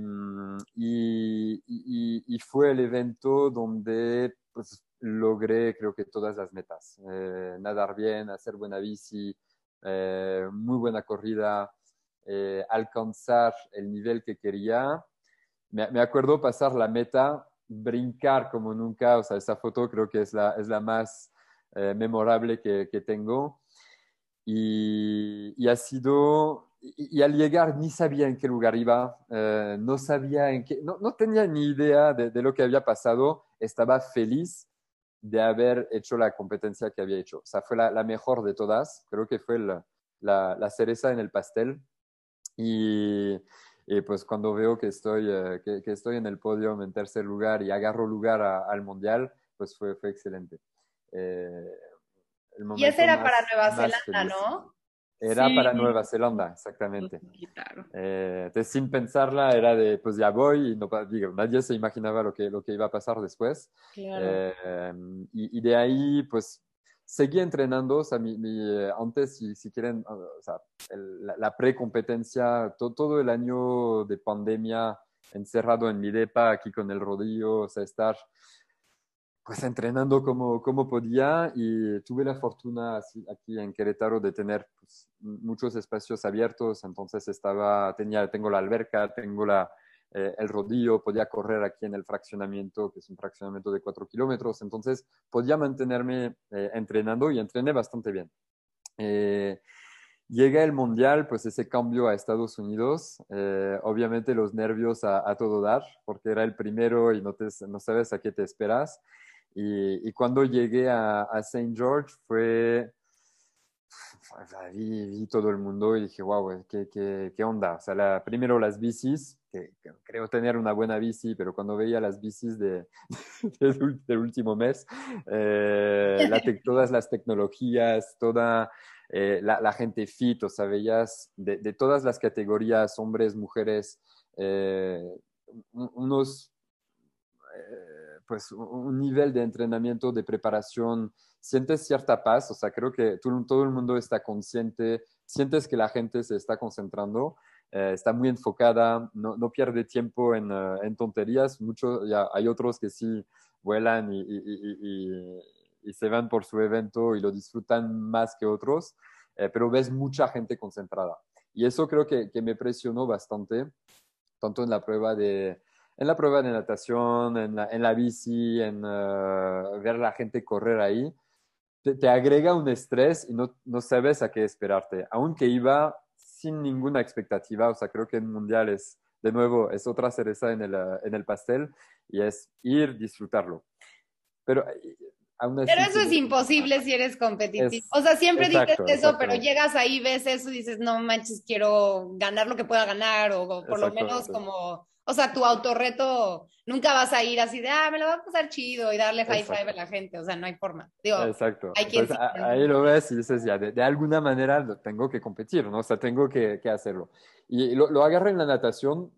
C: y, y, fue el evento donde pues, logré creo que todas las metas. Eh, nadar bien, hacer buena bici, eh, muy buena corrida, alcanzar el nivel que quería. Me, me, acuerdo pasar la meta, brincar como nunca, o sea, esa foto creo que es la, es la más memorable que, que tengo y, ha sido, y, al llegar ni sabía en qué lugar iba, eh, no sabía en qué, no, no tenía ni idea de, de, lo que había pasado, estaba feliz de haber hecho la competencia que había hecho. O sea, fue la, la mejor de todas, creo que fue la, la, cereza en el pastel. Y, y, pues cuando veo que estoy, eh, que, que, estoy en el podio en tercer lugar y agarro lugar al mundial, pues fue, fue excelente. Eh,
D: y ese era para Nueva Zelanda, ¿no?
C: Era para Nueva Zelanda, exactamente. Eh, sin pensarla, era de, pues ya voy, y no, digo, nadie se imaginaba lo que, lo que iba a pasar después. Eh, y, de ahí, pues, seguí entrenando, o sea, mi, eh, antes, si, si, quieren, o sea, la, la pre-competencia, todo el año de pandemia, encerrado en mi depa, aquí con el rodillo, o sea, estar pues entrenando como, como podía y tuve la fortuna aquí en Querétaro de tener pues, muchos espacios abiertos, entonces estaba, tenía, tengo la alberca, tengo la, eh, el rodillo, podía correr aquí en el fraccionamiento, que es un fraccionamiento de cuatro kilómetros, entonces podía mantenerme eh, entrenando y entrené bastante bien. Eh, llega el mundial, pues ese cambio a Estados Unidos, obviamente los nervios a, todo dar, porque era el primero y no, te, no sabes a qué te esperas. Y, cuando llegué a, a St. George fue vi, vi, todo el mundo y dije, wow, ¿qué, qué, qué onda? O sea, la, primero las bicis, que, creo tener una buena bici, pero cuando veía las bicis de, del, último mes, eh, la todas las tecnologías, toda eh, la, la, gente fit, o sea, veías de, de todas las categorías, hombres, mujeres, eh, unos pues un nivel de entrenamiento, de preparación, sientes cierta paz, o sea, creo que todo el mundo está consciente, sientes que la gente se está concentrando, eh, está muy enfocada, no, no pierde tiempo en, en tonterías, mucho, ya, hay otros que sí vuelan y, se van por su evento y lo disfrutan más que otros, eh, pero ves mucha gente concentrada. Y eso creo que, que me presionó bastante, tanto en la prueba de, en la prueba de natación, en la, en la bici, en uh, ver a la gente correr ahí, te, te, agrega un estrés y no, no sabes a qué esperarte. Aunque iba sin ninguna expectativa, o sea, creo que en Mundial es, de nuevo, es otra cereza en el, uh, en el pastel y es ir, disfrutarlo. Pero
D: Así, pero eso es imposible si eres competitivo. o sea, siempre dices eso, pero llegas ahí, ves eso y dices, no manches, quiero ganar lo que pueda ganar, o, o por exacto, lo menos como o sea, tu autorreto, nunca vas a ir así de, ah, me lo va a pasar chido y darle high five a la gente. O sea, no hay forma. Digo,
C: Exacto. Hay quien ahí lo ves y dices, ya, de, alguna manera tengo que competir, ¿no? O sea, tengo que, que hacerlo. Y lo, lo, agarré en la natación.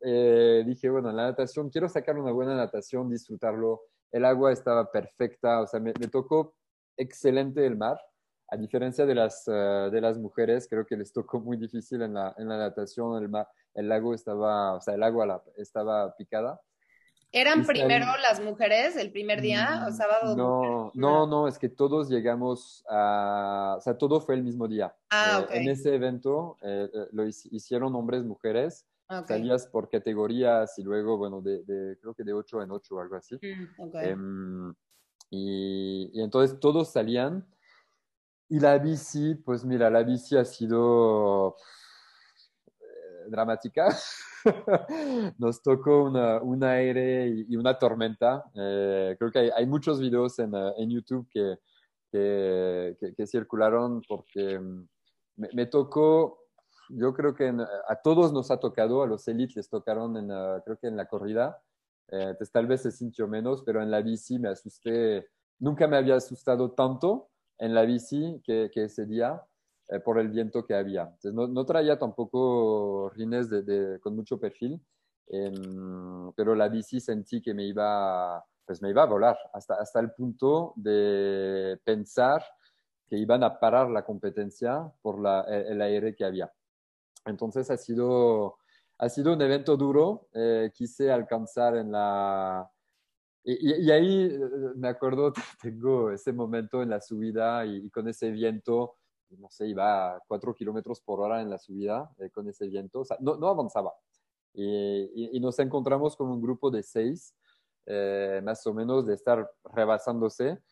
C: Eh, dije, bueno, en la natación, quiero sacar una buena natación, disfrutarlo. El agua estaba perfecta, o sea, me, me tocó excelente el mar a diferencia de las, uh, de las mujeres, creo que les tocó muy difícil en la, en la natación, el, el, lago estaba, o sea, el agua la, estaba picada.
D: ¿Eran primero las mujeres el primer día o mm, sábado?
C: No, no, no, es que todos llegamos a, o sea, todo fue el mismo día.
D: Ah, okay.
C: eh, en ese evento eh, eh lo hicieron hombres, mujeres, okay. salías por categorías y luego, bueno, de, de, creo que de 8 en 8 o algo así.
D: Mm, okay.
C: eh, y, y entonces todos salían y la bici, pues mira, la bici ha sido dramática. Nos tocó una, un aire y, una tormenta. Eh, creo que hay, muchos videos en, uh, en YouTube que, que, que, circularon porque mm, me, tocó, yo creo que en, a todos nos ha tocado, a los elites les tocaron, en, creo que en la corrida. Eh, tal vez se sintió menos, pero en la bici me asusté. Nunca me había asustado tanto en la bici que ese día eh, por el viento que había. Entonces, no, no traía tampoco rines de, de, con mucho perfil, eh, pero la bici sentí que me iba, pues me iba a volar hasta, hasta el punto de pensar que iban a parar la competencia por la, el aire que había. Entonces ha sido, ha sido un evento duro. Eh, quise alcanzar en la, y, y, ahí eh, me acuerdo, tengo ese momento en la subida y, y, con ese viento, no sé, iba a cuatro kilómetros por hora en la subida eh, con ese viento, o sea, no, no avanzaba. Y, y, nos encontramos con un grupo de seis, eh, más o menos, de estar rebasándose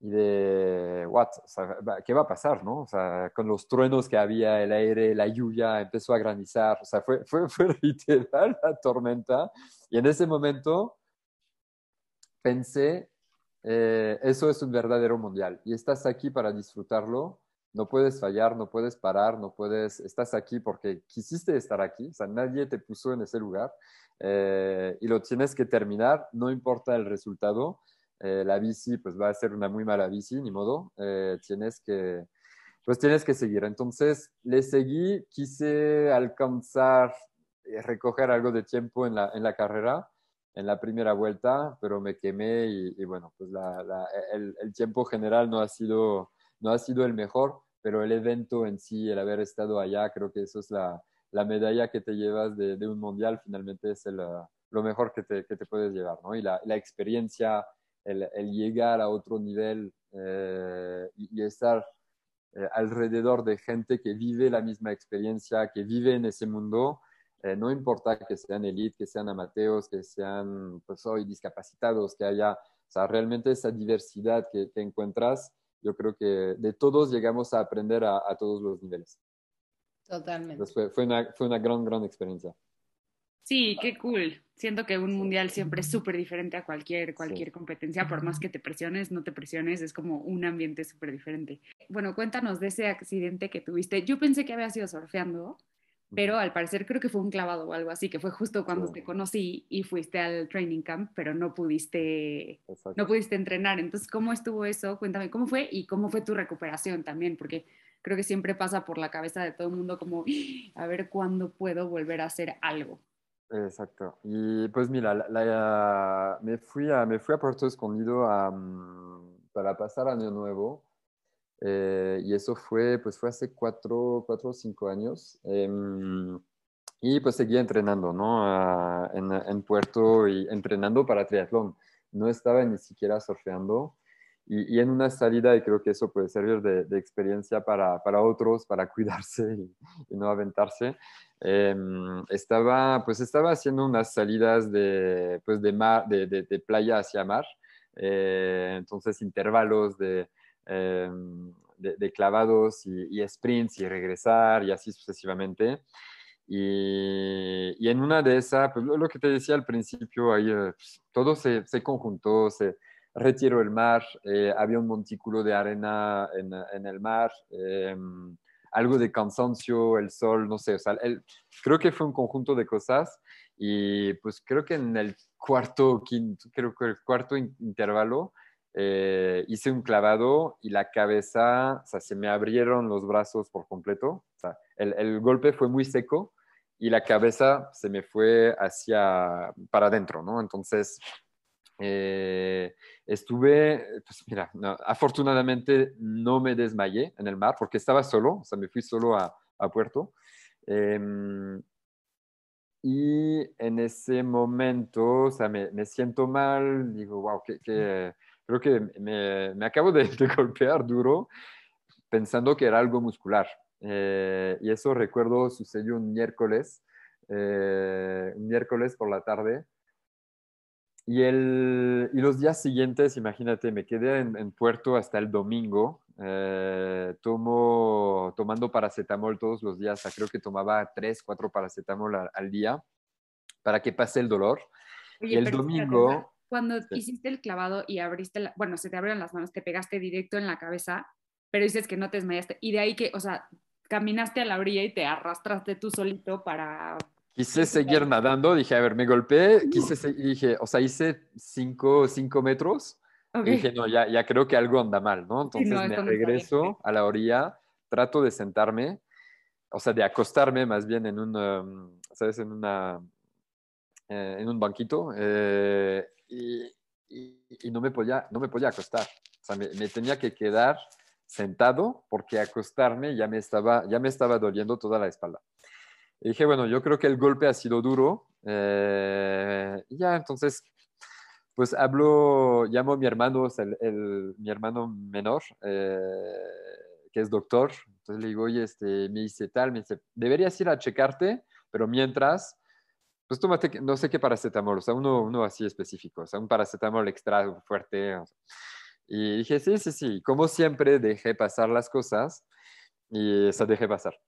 C: y de, what, o sea, ¿qué va a pasar, no? O sea, con los truenos que había, el aire, la lluvia, empezó a granizar, o sea, fue, fue, fue literal la tormenta. Y en ese momento pensé, eh, eso es un verdadero mundial y estás aquí para disfrutarlo, no puedes fallar, no puedes parar, no puedes, estás aquí porque quisiste estar aquí, o sea, nadie te puso en ese lugar eh, y lo tienes que terminar, no importa el resultado, eh, la bici pues va a ser una muy mala bici, ni modo, eh, tienes que, pues tienes que seguir. Entonces le seguí, quise alcanzar, recoger algo de tiempo en la, en la carrera, en la primera vuelta, pero me quemé y, bueno, pues el, tiempo general no ha, sido, no ha sido el mejor, pero el evento en sí, el haber estado allá, creo que eso es la, la medalla que te llevas de, un mundial, finalmente es el, lo mejor que te, que te puedes llevar, ¿no? Y la, la experiencia, el, llegar a otro nivel eh, y, y, estar eh, alrededor de gente que vive la misma experiencia, que vive en ese mundo, Eh, no importa que sean elite, que sean amateos, que sean pues hoy discapacitados, que haya, o sea, realmente esa diversidad que, que encuentras, yo creo que de todos llegamos a aprender a, a todos los niveles.
D: Totalmente.
C: Entonces fue, fue, una, fue una gran, gran experiencia.
B: Sí, qué cool. Siento que un mundial siempre es súper diferente a cualquier, cualquier competencia, por más que te presiones, no te presiones, es como un ambiente súper diferente. Bueno, cuéntanos de ese accidente que tuviste. Yo pensé que había sido surfeando, pero al parecer creo que fue un clavado o algo así, que fue justo cuando
C: Sí.
B: te conocí y fuiste al training camp, pero no pudiste,
C: Exacto.
B: no pudiste entrenar. Entonces, ¿cómo estuvo eso? Cuéntame cómo fue y cómo fue tu recuperación también, porque creo que siempre pasa por la cabeza de todo el mundo como, a ver cuándo puedo volver a hacer algo.
C: Exacto. Y pues mira, la- la- me, fui a, me fui a Puerto Escondido a, para pasar Año Nuevo. Eh, y eso fue, pues fue hace cuatro, cuatro o cinco años. Em, y pues seguía entrenando, ¿no? Ah, en, en Puerto y entrenando para triatlón. No estaba ni siquiera surfeando. Y, y en una salida, y creo que eso puede servir de, de experiencia para, para otros, para cuidarse y, y no aventarse. Em, estaba, pues estaba haciendo unas salidas de, pues de, mar, de, de playa hacia mar, eh, entonces intervalos de, em, de, clavados y, y, sprints y regresar y así sucesivamente. Y, y en una de esas, pues lo, que te decía al principio, ahí eh, pues, todo se, se, conjuntó, se retiró el mar, eh, había un montículo de arena en, en el mar. Eh, algo de cansancio, el sol, no sé, o creo que fue un conjunto de cosas y pues creo que en el cuarto, quinto, creo que el cuarto intervalo eh, hice un clavado y la cabeza, o sea, se me abrieron los brazos por completo, o sea, el, el golpe fue muy seco y la cabeza se me fue hacia, para adentro, ¿no? Entonces, eh, estuve, pues mira, no, afortunadamente no me desmayé en el mar porque estaba solo, o sea, me fui solo a, a Puerto. Eh, y en ese momento, o sea, me, me siento mal, digo, wow, que, que creo que me, me acabo de, de, golpear duro pensando que era algo muscular. Eh, y eso recuerdo sucedió un miércoles, eh, un miércoles por la tarde. Y, el, y, los días siguientes, imagínate, me quedé en, en Puerto hasta el domingo, eh, tomo, tomando paracetamol todos los días, o sea, creo que tomaba tres, cuatro paracetamol al, al día para que pase el dolor.
B: Oye,
C: y el domingo...
B: Cuando sí. hiciste el clavado y abriste, la, bueno, se te abrieron las manos, te pegaste directo en la cabeza, pero dices que no te desmayaste. Y de ahí que, o sea, caminaste a la orilla y te arrastraste tú solito para
C: quise seguir nadando, dije, a ver, me golpeé, quise dije, o sea, hice cinco, cinco metros, okay. y dije, no, ya, ya creo que algo anda mal, ¿no? Entonces sí, no, me regreso a la orilla, trato de sentarme, o sea, de acostarme más bien en un, um, ¿sabes? En, una, eh, en un banquito, eh, y, y, y, no, me podía, no me podía acostar, o sea, me, me tenía que quedar sentado porque acostarme ya me estaba, ya me estaba doliendo toda la espalda. Y dije, bueno, yo creo que el golpe ha sido duro. Eh, ya, entonces, pues hablo, llamo a mi hermano, el, el, mi hermano menor, eh, que es doctor. Entonces le digo, oye, este, me dice tal, me dice, deberías ir a checarte, pero mientras, pues tómate, no sé qué paracetamol, o sea, uno, uno así específico, o sea, un paracetamol extra fuerte. O. Y dije, sí, sí, sí. Como siempre, dejé pasar las cosas y esa dejé pasar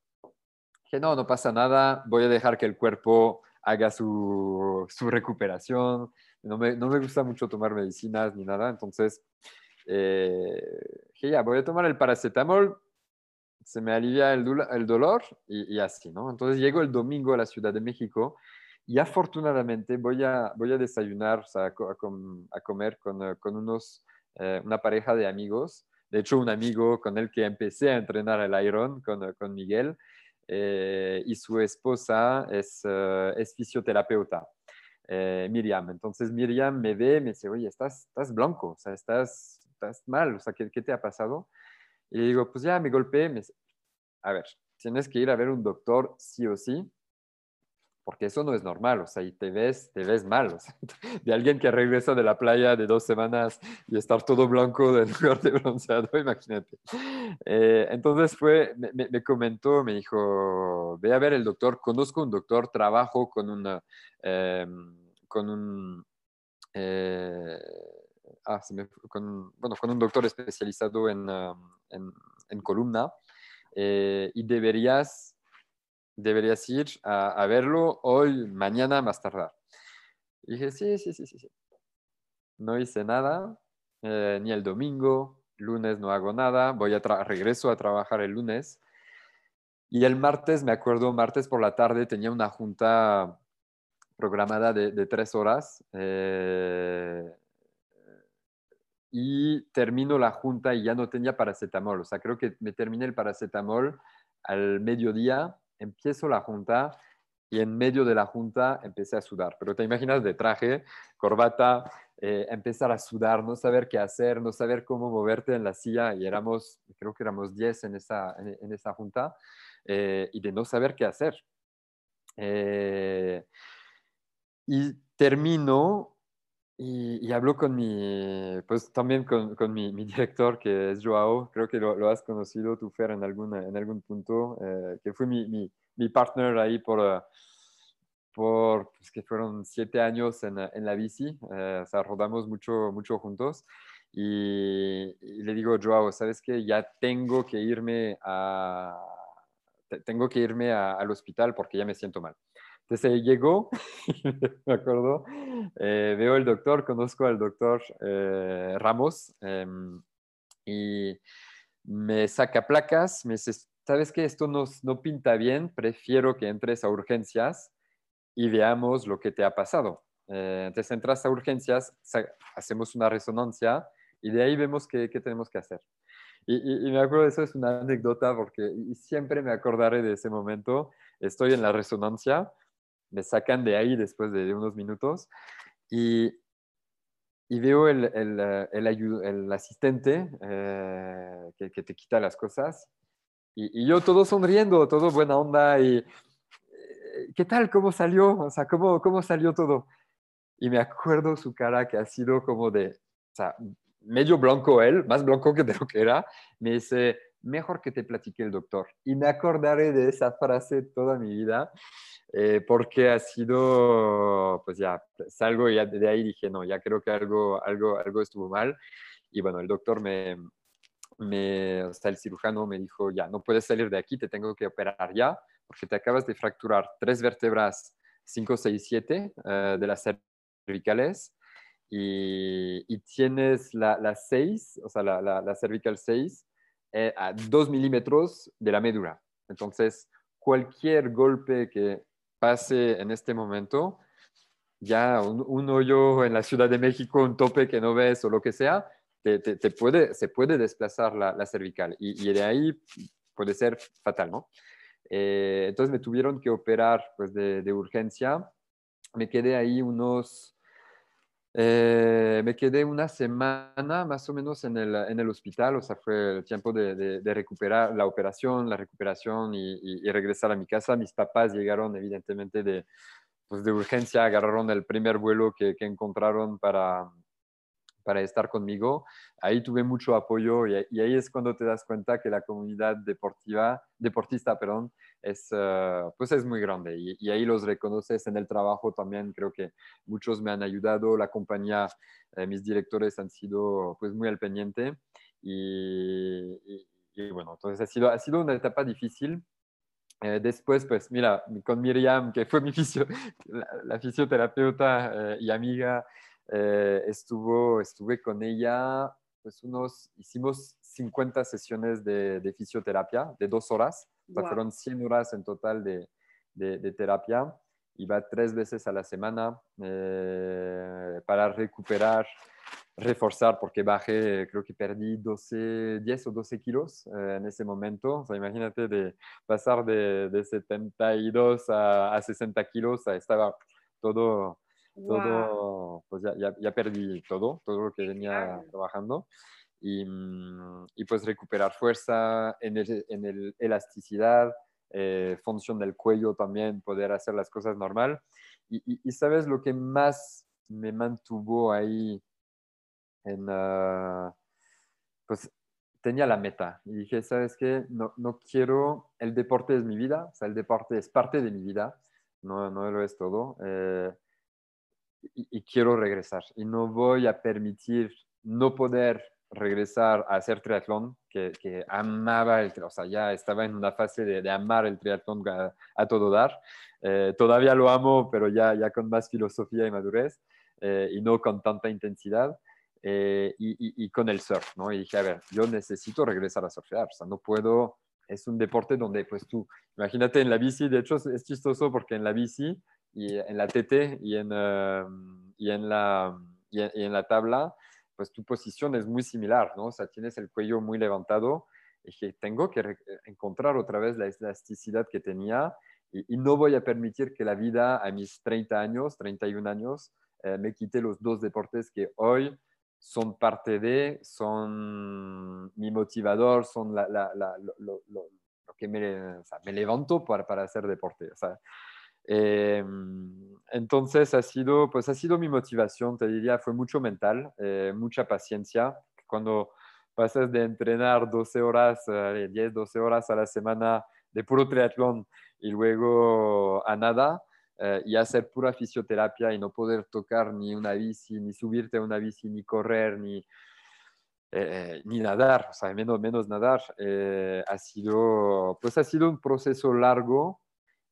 C: que no, no pasa nada, voy a dejar que el cuerpo haga su, su recuperación. No me, no me, gusta mucho tomar medicinas ni nada, entonces eh, que ya voy a tomar el paracetamol, se me alivia el, el dolor y, y, así, ¿no? Entonces llego el domingo a la Ciudad de México y afortunadamente voy a, voy a desayunar, o sea, a, comer con, con unos, eh, una pareja de amigos. De hecho, un amigo con el que empecé a entrenar el Iron, con, con Miguel, eh, y su esposa es, es fisioterapeuta, eh, Miriam. Entonces Miriam me ve me dice, oye, estás, estás blanco, o sea, estás, estás mal, o sea, ¿qué, ¿qué, te ha pasado? Y digo, pues ya me golpeé. Me a ver, tienes que ir a ver un doctor sí o sí. Porque eso no es normal, o sea, y te ves, te ves mal, o sea, de alguien que regresa de la playa de dos semanas y estar todo blanco en lugar de bronceado, imagínate. Eh, entonces fue, me, me, comentó, me dijo, ve a ver el doctor, conozco un doctor, trabajo con una, em, con un, eh, ah, con, bueno, con un doctor especializado en, en, en columna eh, y deberías deberías ir a, verlo hoy, mañana, más tardar. Y dije, sí, sí, sí, sí, sí. No hice nada, eh, ni el domingo, lunes no hago nada, voy a regreso a trabajar el lunes. Y el martes, me acuerdo, martes por la tarde tenía una junta programada de, tres horas. Eh, y termino la junta y ya no tenía paracetamol. O sea, creo que me terminé el paracetamol al mediodía empiezo la junta y en medio de la junta empecé a sudar. Pero te imaginas de traje, corbata, eh, empezar a sudar, no saber qué hacer, no saber cómo moverte en la silla. Y éramos, creo que éramos 10 en esa, en, esa junta, eh, y de no saber qué hacer. Eh, y termino y, hablo con mi, pues también con, con mi, mi, director, que es Joao, creo que lo, lo has conocido tú, Fer, en, alguna, en algún punto, eh, que fue mi, mi, mi, partner ahí por, uh, por pues que fueron siete años en, en la bici, eh, o sea, rodamos mucho, mucho juntos. Y, y, le digo, Joao, ¿sabes qué? Ya tengo que irme a, tengo que irme a, al hospital porque ya me siento mal. Entonces llegó, me acuerdo, eh, veo el doctor, conozco al doctor eh, Ramos em, y me saca placas, me dice, ¿sabes qué? Esto no, no pinta bien, prefiero que entres a urgencias y veamos lo que te ha pasado. Eh, entonces entras a urgencias, hacemos una resonancia y de ahí vemos qué, qué tenemos que hacer. Y, y, me acuerdo, eso es una anécdota porque siempre me acordaré de ese momento. Estoy en la resonancia me sacan de ahí después de unos minutos y, y veo el, el, el, el asistente eh, que, que, te quita las cosas y, y, yo todo sonriendo, todo buena onda y eh, ¿qué tal? ¿Cómo salió? O sea, ¿cómo, cómo salió todo? Y me acuerdo su cara que ha sido como de, o sea, medio blanco él, más blanco que de lo que era, me dice, mejor que te platique el doctor. Y me acordaré de esa frase toda mi vida. Eh, porque ha sido, pues ya, salgo y de ahí dije, no, ya creo que algo, algo, algo estuvo mal. Y bueno, el doctor me, me, o sea, el cirujano me dijo, ya, no puedes salir de aquí, te tengo que operar ya, porque te acabas de fracturar tres vértebras 5, 6, 7 de las cervicales y, y tienes la 6, o sea, la, la, la cervical 6 eh, a 2 milímetros de la médula. Entonces, cualquier golpe que pase en este momento, ya un, hoyo en la Ciudad de México, un tope que no ves o lo que sea, te, te, puede, se puede desplazar la, la cervical y, y, de ahí puede ser fatal, ¿no? Eh, entonces me tuvieron que operar pues, de, de urgencia. Me quedé ahí unos eh, me quedé una semana más o menos en el, en el, hospital, o sea, fue el tiempo de, recuperar la operación, la recuperación y, y, regresar a mi casa. Mis papás llegaron evidentemente de, pues de urgencia, agarraron el primer vuelo que encontraron para, para estar conmigo. Ahí tuve mucho apoyo y, y, ahí es cuando te das cuenta que la comunidad deportiva, deportista perdón, es, uh, pues es muy grande y, y, ahí los reconoces en el trabajo también. Creo que muchos me han ayudado, la compañía, eh, mis directores han sido pues muy al pendiente y, y, bueno, entonces ha sido, ha sido una etapa difícil. Eh, después, pues mira, con Miriam, que fue mi fisio, la, la fisioterapeuta eh, y amiga, eh, estuvo, estuve con ella, pues unos, hicimos 50 sesiones de, de fisioterapia de dos horas, wow. fueron 100 horas en total de, de, de, terapia. Iba tres veces a la semana eh, para recuperar, reforzar, porque bajé, creo que perdí 12, 10 o 12 kilos eh, en ese momento. O sea, imagínate de pasar de, de 72 a, a 60 kilos, estaba todo todo, pues ya, ya, ya, perdí todo, todo lo que venía trabajando. Y, mm, y, pues recuperar fuerza, en el, en el elasticidad, eh, función del cuello también, poder hacer las cosas normal. Y, sabes lo que más me mantuvo ahí en, uh, pues tenía la meta y dije, ¿sabes qué? No, no quiero, el deporte es mi vida, o sea, el deporte es parte de mi vida, no, no lo es todo. Eh, y, quiero regresar y no voy a permitir no poder regresar a hacer triatlón, que, que amaba el o sea, ya estaba en una fase de, amar el triatlón a, todo dar. Eh, todavía lo amo, pero ya, ya con más filosofía y madurez eh, y no con tanta intensidad. Eh, y, y, con el surf, ¿no? Y dije, a ver, yo necesito regresar a surfear, o sea, no puedo, es un deporte donde, pues tú, imagínate en la bici, de hecho es chistoso porque en la bici y en la TT y en, y en, la, y en la tabla, pues tu posición es muy similar, ¿no? O sea, tienes el cuello muy levantado y que tengo que encontrar otra vez la elasticidad que tenía y, no voy a permitir que la vida a mis 30 años, 31 años, eh, me quite los dos deportes que hoy son parte de, son mi motivador, son la, la, lo, lo, lo, que me, o sea, me levanto para, para, hacer deporte. O sea, eh, entonces ha sido, pues ha sido mi motivación, te diría, fue mucho mental, eh, mucha paciencia. Cuando pasas de entrenar 12 horas, 10, 12 horas a la semana de puro triatlón y luego a nada, eh, y hacer pura fisioterapia y no poder tocar ni una bici, ni subirte a una bici, ni correr, ni, ni nadar, o sea, menos, menos nadar, ha, sido, pues ha sido un proceso largo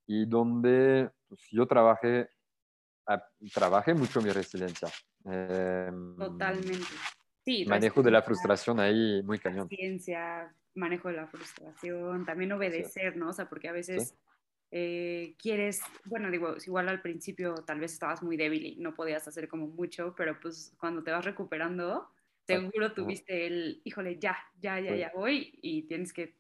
C: y donde pues, yo trabajé, trabajé mucho mi resiliencia.
B: Em, Totalmente. Sí,
C: manejo de la frustración ahí muy cañón.
B: Ciencia, manejo de la frustración, también obedecer, ¿no? O sea, porque a veces eh, quieres, bueno, digo, igual al principio tal vez estabas muy débil y no podías hacer como mucho, pero pues cuando te vas recuperando, seguro tuviste el, híjole, ya, ya, ya, ya voy y tienes que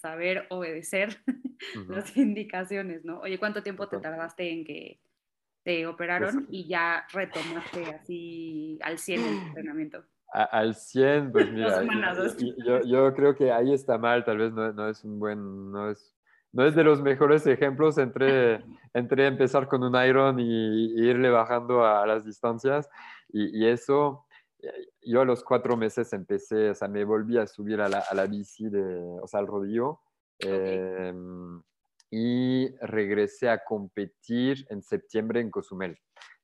B: saber obedecer las indicaciones, ¿no? Oye, ¿cuánto tiempo te tardaste en que te pues operaron y ya retomaste así al 100 el entrenamiento?
C: al 100, pues mira, yo, yo, creo que ahí está mal, tal vez no, no, es un buen, no es, no es de los mejores ejemplos entre, entre empezar con un iron y, irle bajando a, las distancias y, y eso yo a los cuatro meses empecé, o sea, me volví a subir a la, a la bici, de, o sea, al rodillo. Em, y regresé a competir en septiembre en Cozumel,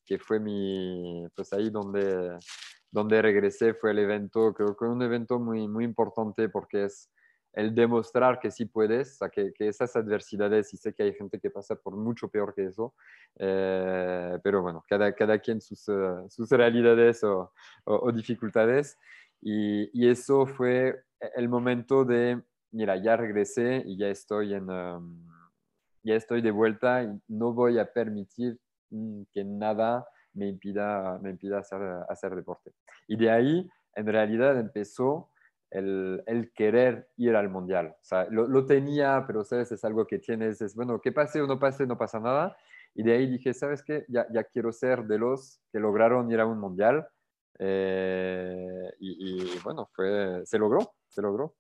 C: que fue mi, pues ahí donde, donde regresé, fue el evento, creo que un evento muy, muy importante porque es el demostrar que sí puedes, o que, que, esas adversidades, y sé que hay gente que pasa por mucho peor que eso, eh, pero bueno, cada, cada quien sus, uh, sus realidades o, o, dificultades, y, y, eso fue el momento de, mira, ya regresé y ya estoy en... Um, ya estoy de vuelta y no voy a permitir mm, que nada me impida, me impida hacer, hacer deporte. Y de ahí, en realidad, empezó el, el, querer ir al mundial. O sea, lo, lo, tenía, pero sabes, es algo que tienes, es bueno, que pase o no pase, no pasa nada. Y de ahí dije, ¿sabes qué? Ya, ya quiero ser de los que lograron ir a un mundial. Eh, y, bueno, fue, se logró, se logró.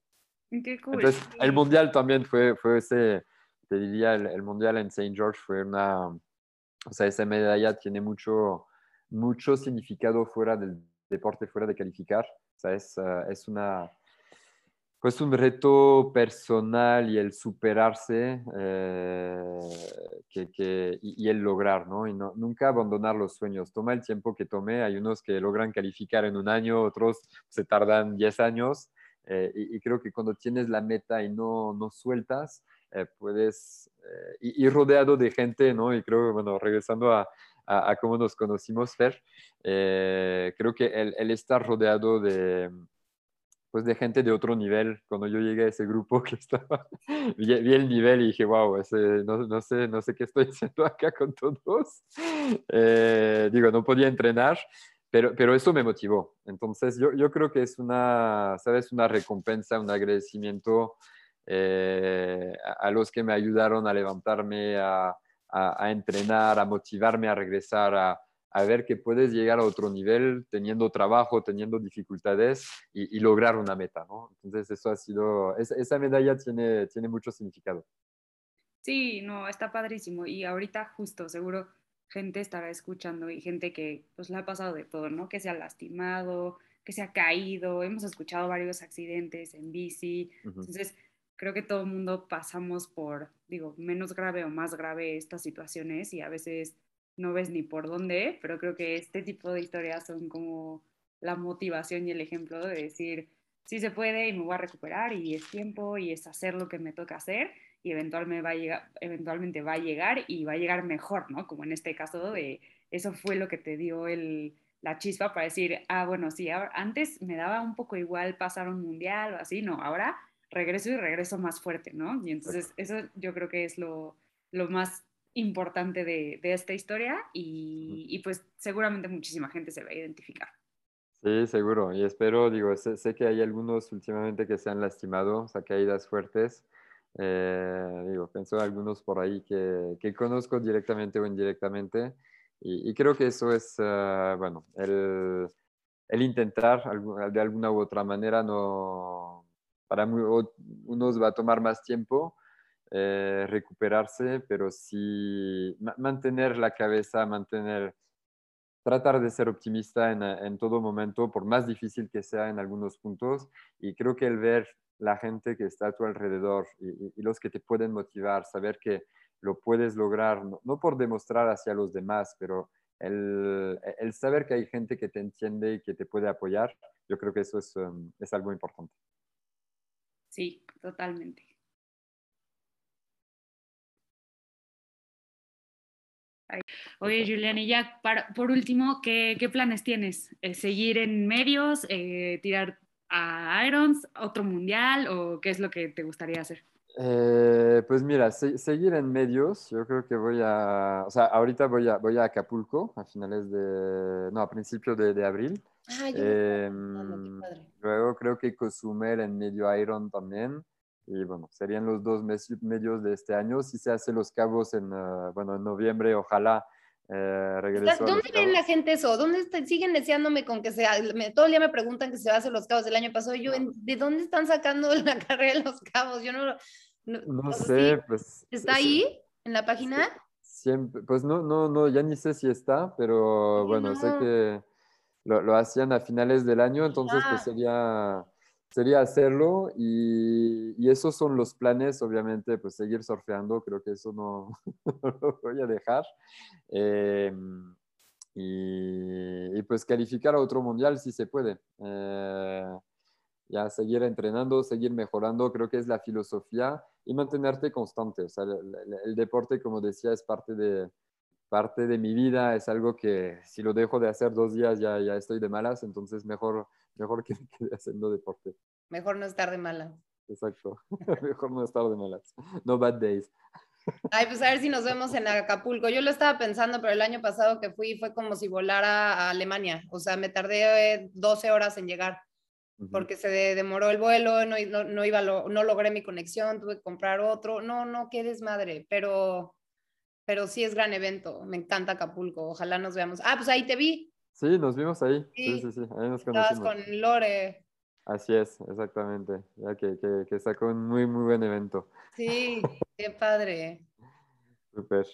B: Qué cool.
C: Entonces, el mundial también fue, fue ese, te diría, el, el mundial en St. George fue una, o sea, esa medalla tiene mucho, mucho significado fuera del deporte, fuera de calificar. O sea, es, uh, es una pues un reto personal y el superarse eh, que, y, el lograr, ¿no? Y no, nunca abandonar los sueños. Toma el tiempo que tome. Hay unos que logran calificar en un año, otros se tardan 10 años. Eh, y, creo que cuando tienes la meta y no, no sueltas, eh, puedes ir rodeado de gente, ¿no? Y creo, bueno, regresando a, a, cómo nos conocimos, Fer, creo que el estar rodeado de pues de gente de otro nivel. Cuando yo llegué a ese grupo que estaba, vi, el nivel y dije, wow, ese, no, no, sé, no sé qué estoy haciendo acá con todos. Eh, digo, no podía entrenar, pero, pero eso me motivó. Entonces yo, yo creo que es una, ¿sabes? Una recompensa, un agradecimiento eh, a, a, los que me ayudaron a levantarme, a, a, a entrenar, a motivarme a regresar a a ver que puedes llegar a otro nivel teniendo trabajo, teniendo dificultades y, lograr una meta, ¿no? Entonces eso ha sido, esa, medalla tiene, tiene mucho significado.
B: Sí, no, está padrísimo. Y ahorita justo, seguro, gente estará escuchando y gente que pues le ha pasado de todo, ¿no? Que se ha lastimado, que se ha caído, hemos escuchado varios accidentes en bici. Entonces, creo que todo el mundo pasamos por, digo, menos grave o más grave estas situaciones y a veces no ves ni por dónde, pero creo que este tipo de historias son como la motivación y el ejemplo de decir, sí se puede y me voy a recuperar y es tiempo y es hacer lo que me toca hacer y eventualmente va a llegar, eventualmente va a llegar y va a llegar mejor, ¿no? Como en este caso de eso fue lo que te dio el, la chispa para decir, ah, bueno, sí, antes me daba un poco igual pasar un mundial o así, no, ahora regreso y regreso más fuerte, ¿no? Y entonces eso yo creo que es lo, lo más importante de, de esta historia y, y, pues seguramente muchísima gente se va a identificar.
C: Sí, seguro. Y espero, digo, sé, sé, que hay algunos últimamente que se han lastimado, o sea, caídas fuertes. Eh, digo, pienso algunos por ahí que, que, conozco directamente o indirectamente. Y, y creo que eso es, uh, bueno, el, el, intentar de alguna u otra manera, no, para muy, unos va a tomar más tiempo eh, recuperarse, pero sí mantener la cabeza, mantener tratar de ser optimista en, en, todo momento, por más difícil que sea en algunos puntos. Y creo que el ver la gente que está a tu alrededor y, y los que te pueden motivar, saber que lo puedes lograr, no, no por demostrar hacia los demás, pero el, el, saber que hay gente que te entiende y que te puede apoyar, yo creo que eso es, um, es algo importante.
B: Sí, totalmente. Oye, Julián, y ya para, por último, ¿qué, ¿qué, planes tienes? Eh, ¿Seguir en medios? Eh, ¿Tirar a Irons? ¿Otro mundial? ¿O qué es lo que te gustaría hacer?
C: Eh, pues mira, se, seguir en medios, yo creo que voy a, o sea, ahorita voy a, voy a Acapulco a finales de, no, a principios de, de abril.
D: Ah,
C: eh, luego creo que Cozumel en medio Iron también. Y bueno, serían los dos medios de este año. Si se hace los cabos en, uh, bueno, en noviembre, ojalá eh, regreso.
D: ¿Dónde ven la gente eso? ¿Dónde siguen deseándome con que sea? Me, todo el día me preguntan que se va a hacer los cabos del año pasado. Yo, ¿de dónde están sacando la carrera de los cabos? Yo no.
C: No, no sé, pues.
D: ¿Está ahí en la página?
C: Siempre, pues no, no, no, ya ni sé si está, pero bueno, no. sé que lo, lo, hacían a finales del año, entonces ah. pues sería sería hacerlo y, y, esos son los planes, obviamente, pues seguir surfeando, creo que eso no, no lo voy a dejar. Eh, y, y, pues calificar a otro mundial si se puede. Eh, ya seguir entrenando, seguir mejorando, creo que es la filosofía y mantenerte constante. O sea, el, el, el deporte, como decía, es parte de, parte de mi vida, es algo que si lo dejo de hacer dos días ya, ya estoy de malas, entonces mejor, mejor que quede haciendo deporte.
D: Mejor no estar de malas.
C: Exacto, mejor no estar de malas. No bad days.
D: Ay, pues a ver si nos vemos en Acapulco. Yo lo estaba pensando, pero el año pasado que fui fue como si volara a Alemania. O sea, me tardé 12 horas en llegar porque se demoró el vuelo, no, no, no iba, lo, no logré mi conexión, tuve que comprar otro. No, no, qué desmadre, pero pero sí es gran evento. Me encanta Acapulco. Ojalá nos veamos. Ah, pues ahí te vi.
C: Sí, nos vimos ahí. Sí, sí, sí. Ahí nos conocimos. Estabas
D: con Lore.
C: Así es, exactamente. Ya que, que, que sacó un muy, muy buen evento.
D: Sí, qué padre.
C: Súper.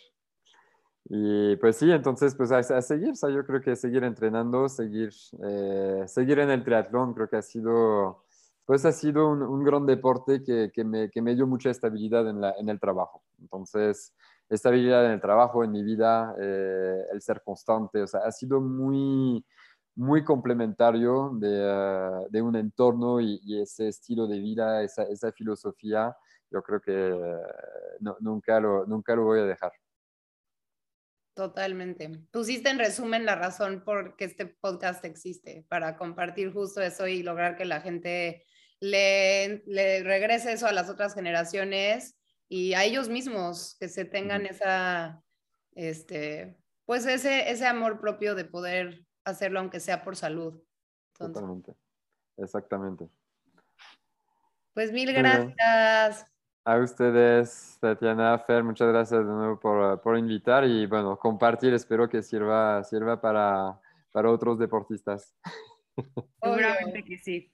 C: Y pues sí, entonces, pues a, a, seguir, o sea, yo creo que seguir entrenando, seguir, eh, seguir en el triatlón, creo que ha sido, pues ha sido un, un gran deporte que, que, me, que me dio mucha estabilidad en, la, en el trabajo. Entonces, estabilidad en el trabajo, en mi vida, eh, el ser constante, o sea, ha sido muy, muy complementario de, un entorno y, ese estilo de vida, esa, filosofía, yo creo que nunca, lo, nunca lo voy a dejar.
D: Totalmente. Pusiste en resumen la razón por que este podcast existe, para compartir justo eso y lograr que la gente le regrese eso a las otras generaciones y a ellos mismos que se tengan esa, este, pues ese, ese amor propio de poder hacerlo aunque sea por salud.
C: Entonces, Totalmente, exactamente.
D: Pues mil gracias.
C: A ustedes, Tatiana, Fer, muchas gracias de nuevo por, por invitar y bueno, compartir, espero que sirva, sirva para, para otros deportistas.
B: Seguramente que sí.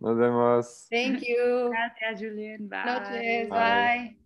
C: Nos vemos.
D: Thank you.
B: Gracias, Julián. Bye.
D: Noches. Bye. Bye.